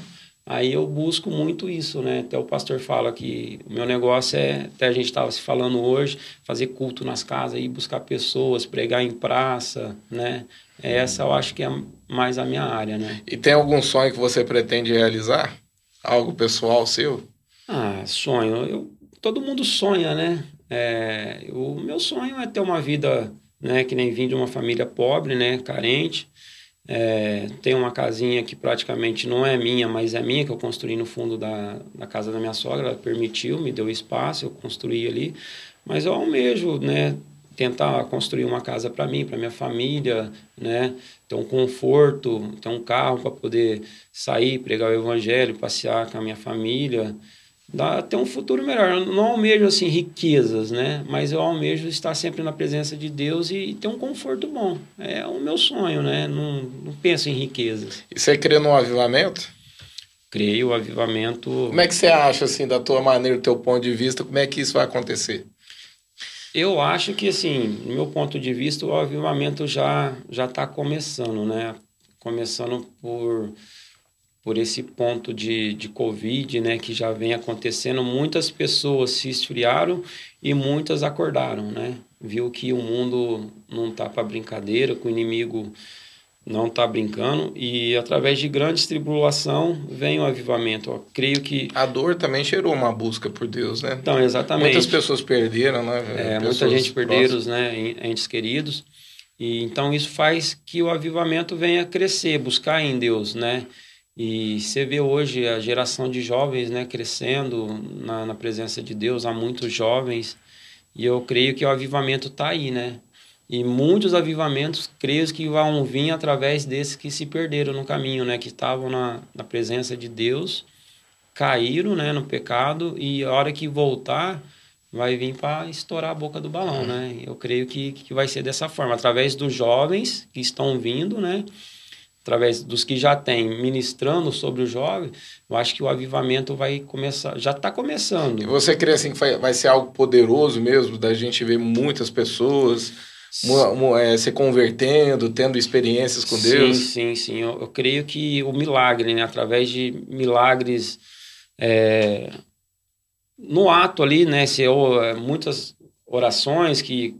Aí eu busco muito isso, né? Até o pastor fala que o meu negócio é, até a gente estava se falando hoje, fazer culto nas casas e buscar pessoas, pregar em praça, né? Essa eu acho que é mais a minha área, né? E tem algum sonho que você pretende realizar? Algo pessoal seu? Ah, sonho. Eu, todo mundo sonha, né? É, o meu sonho é ter uma vida, né, que nem vim de uma família pobre, né, carente. É, tenho uma casinha que praticamente não é minha, mas é minha, que eu construí no fundo da, da casa da minha sogra. Ela permitiu, me deu espaço, eu construí ali. Mas eu almejo, né, tentar construir uma casa para mim, para minha família, né? Ter um conforto, ter um carro para poder sair, pregar o evangelho, passear com a minha família. Dá ter um futuro melhor. Eu não almejo assim riquezas, né? Mas eu almejo estar sempre na presença de Deus e, e ter um conforto bom. É o meu sonho, né? Não, não penso em riquezas. E você crê no avivamento? Creio, o avivamento. Como é que você acha assim, da tua maneira, do teu ponto de vista, como é que isso vai acontecer? Eu acho que assim, do meu ponto de vista, o avivamento já já está começando, né? Começando por por esse ponto de, de Covid, né, que já vem acontecendo, muitas pessoas se esfriaram e muitas acordaram, né? Viu que o mundo não tá para brincadeira, que o inimigo não está brincando e através de grandes tribulação vem o avivamento. Eu creio que a dor também gerou uma busca por Deus, né? Então exatamente. Muitas pessoas perderam, né? É, muita gente perderam, né? Entes queridos e então isso faz que o avivamento venha crescer, buscar em Deus, né? E você vê hoje a geração de jovens né, crescendo na, na presença de Deus, há muitos jovens, e eu creio que o avivamento está aí, né? E muitos avivamentos, creio que vão vir através desses que se perderam no caminho, né? Que estavam na, na presença de Deus, caíram né, no pecado, e a hora que voltar, vai vir para estourar a boca do balão, né? Eu creio que, que vai ser dessa forma, através dos jovens que estão vindo, né? Através dos que já têm ministrando sobre o jovem, eu acho que o avivamento vai começar, já está começando. E você crê assim que vai, ser algo poderoso mesmo, da gente ver muitas pessoas é, se convertendo, tendo experiências com sim, Deus? Sim, sim, eu, eu, creio que o milagre, né, através de milagres é, no ato ali, né, se eu, é, muitas orações que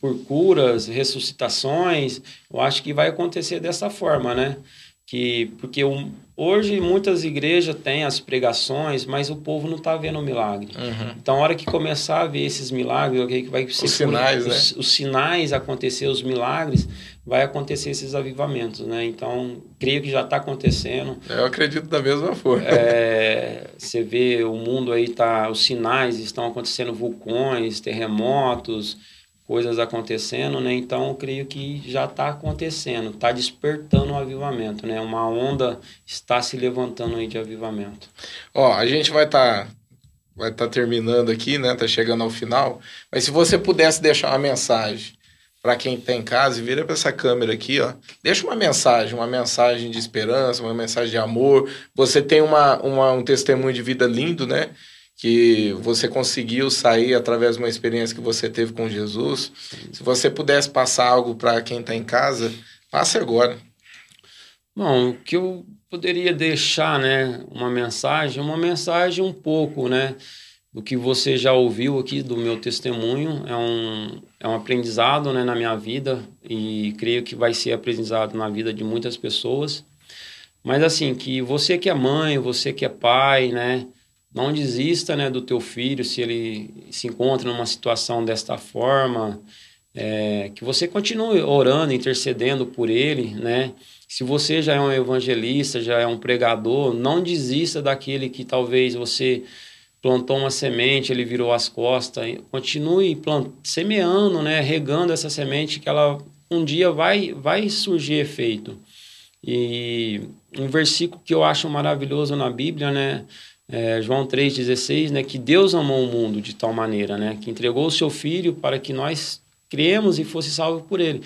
por curas, ressuscitações, eu acho que vai acontecer dessa forma, né? Que, porque um, hoje muitas igrejas têm as pregações, mas o povo não está vendo o milagre. Uhum. Então, a hora que começar a ver esses milagres, okay, que vai os sinais, por, né? Os, os, sinais acontecer, os milagres, vai acontecer esses avivamentos, né? Então, creio que já está acontecendo. Eu acredito da mesma forma. É, você vê o mundo aí tá, os sinais estão acontecendo, vulcões, terremotos coisas acontecendo, né? Então, creio que já está acontecendo, está despertando o avivamento, né? Uma onda está se levantando aí de avivamento. Ó, a gente vai estar tá, vai tá terminando aqui, né? Tá chegando ao final. Mas se você pudesse deixar uma mensagem para quem está em casa vira para essa câmera aqui, ó, deixa uma mensagem, uma mensagem de esperança, uma mensagem de amor. Você tem uma, uma um testemunho de vida lindo, né? Que você conseguiu sair através de uma experiência que você teve com Jesus. Se você pudesse passar algo para quem está em casa, passe agora. Bom, o que eu poderia deixar, né, uma mensagem, uma mensagem um pouco, né, do que você já ouviu aqui do meu testemunho, é um, é um aprendizado, né, na minha vida e creio que vai ser aprendizado na vida de muitas pessoas. Mas assim, que você que é mãe, você que é pai, né, não desista né, do teu filho se ele se encontra numa situação desta forma. É, que você continue orando, intercedendo por ele, né? Se você já é um evangelista, já é um pregador, não desista daquele que talvez você plantou uma semente, ele virou as costas. Continue plant... semeando, né? Regando essa semente que ela um dia vai, vai surgir efeito. E um versículo que eu acho maravilhoso na Bíblia, né? É, João 3,16, né, que Deus amou o mundo de tal maneira, né, que entregou o seu Filho para que nós cremos e fosse salvo por ele.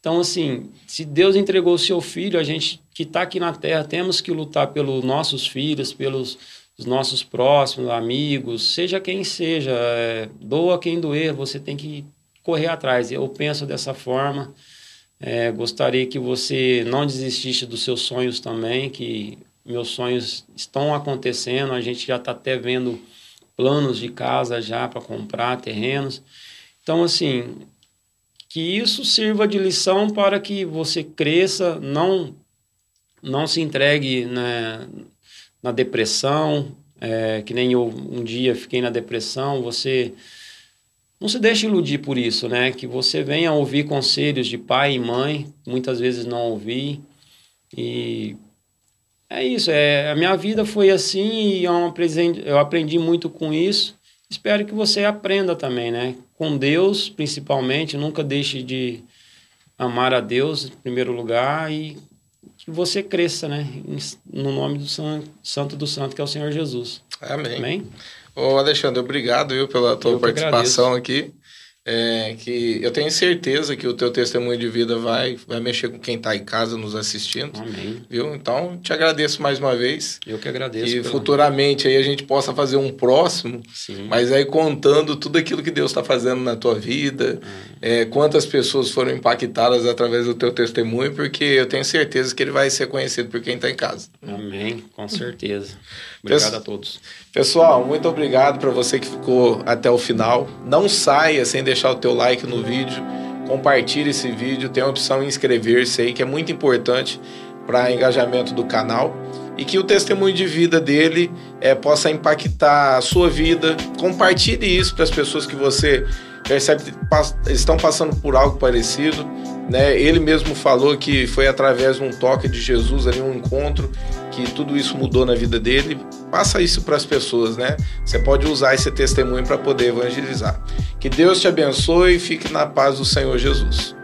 Então, assim, se Deus entregou o seu Filho, a gente que está aqui na Terra, temos que lutar pelos nossos filhos, pelos nossos próximos, amigos, seja quem seja, é, doa quem doer, você tem que correr atrás. Eu penso dessa forma. É, gostaria que você não desistisse dos seus sonhos também, que meus sonhos estão acontecendo, a gente já está até vendo planos de casa já para comprar terrenos. Então, assim, que isso sirva de lição para que você cresça, não, não se entregue né, na depressão, é, que nem eu um dia fiquei na depressão, você não se deixe iludir por isso, né? Que você venha ouvir conselhos de pai e mãe, muitas vezes não ouvi, e é isso, é, a minha vida foi assim e eu aprendi, eu aprendi muito com isso. Espero que você aprenda também, né? Com Deus, principalmente, nunca deixe de amar a Deus em primeiro lugar e que você cresça, né? No nome do Santo do Santo, que é o Senhor Jesus. Amém. Amém. Ô Alexandre, obrigado viu, pela tua participação aqui. É, que eu tenho certeza que o teu testemunho de vida vai, vai mexer com quem está em casa nos assistindo. Amém. Viu? Então, te agradeço mais uma vez. Eu que agradeço. E pela... futuramente aí a gente possa fazer um próximo, Sim. mas aí contando tudo aquilo que Deus está fazendo na tua vida, é, quantas pessoas foram impactadas através do teu testemunho, porque eu tenho certeza que ele vai ser conhecido por quem está em casa. Amém, com certeza. Obrigado a todos. Pessoal, muito obrigado para você que ficou até o final. Não saia sem deixar o teu like no vídeo. Compartilhe esse vídeo. Tem a opção inscrever-se aí, que é muito importante para engajamento do canal. E que o testemunho de vida dele é, possa impactar a sua vida. Compartilhe isso para as pessoas que você percebe estão passando por algo parecido. Né? Ele mesmo falou que foi através de um toque de Jesus, ali, um encontro, que tudo isso mudou na vida dele. Passa isso para as pessoas, né? Você pode usar esse testemunho para poder evangelizar. Que Deus te abençoe e fique na paz do Senhor Jesus.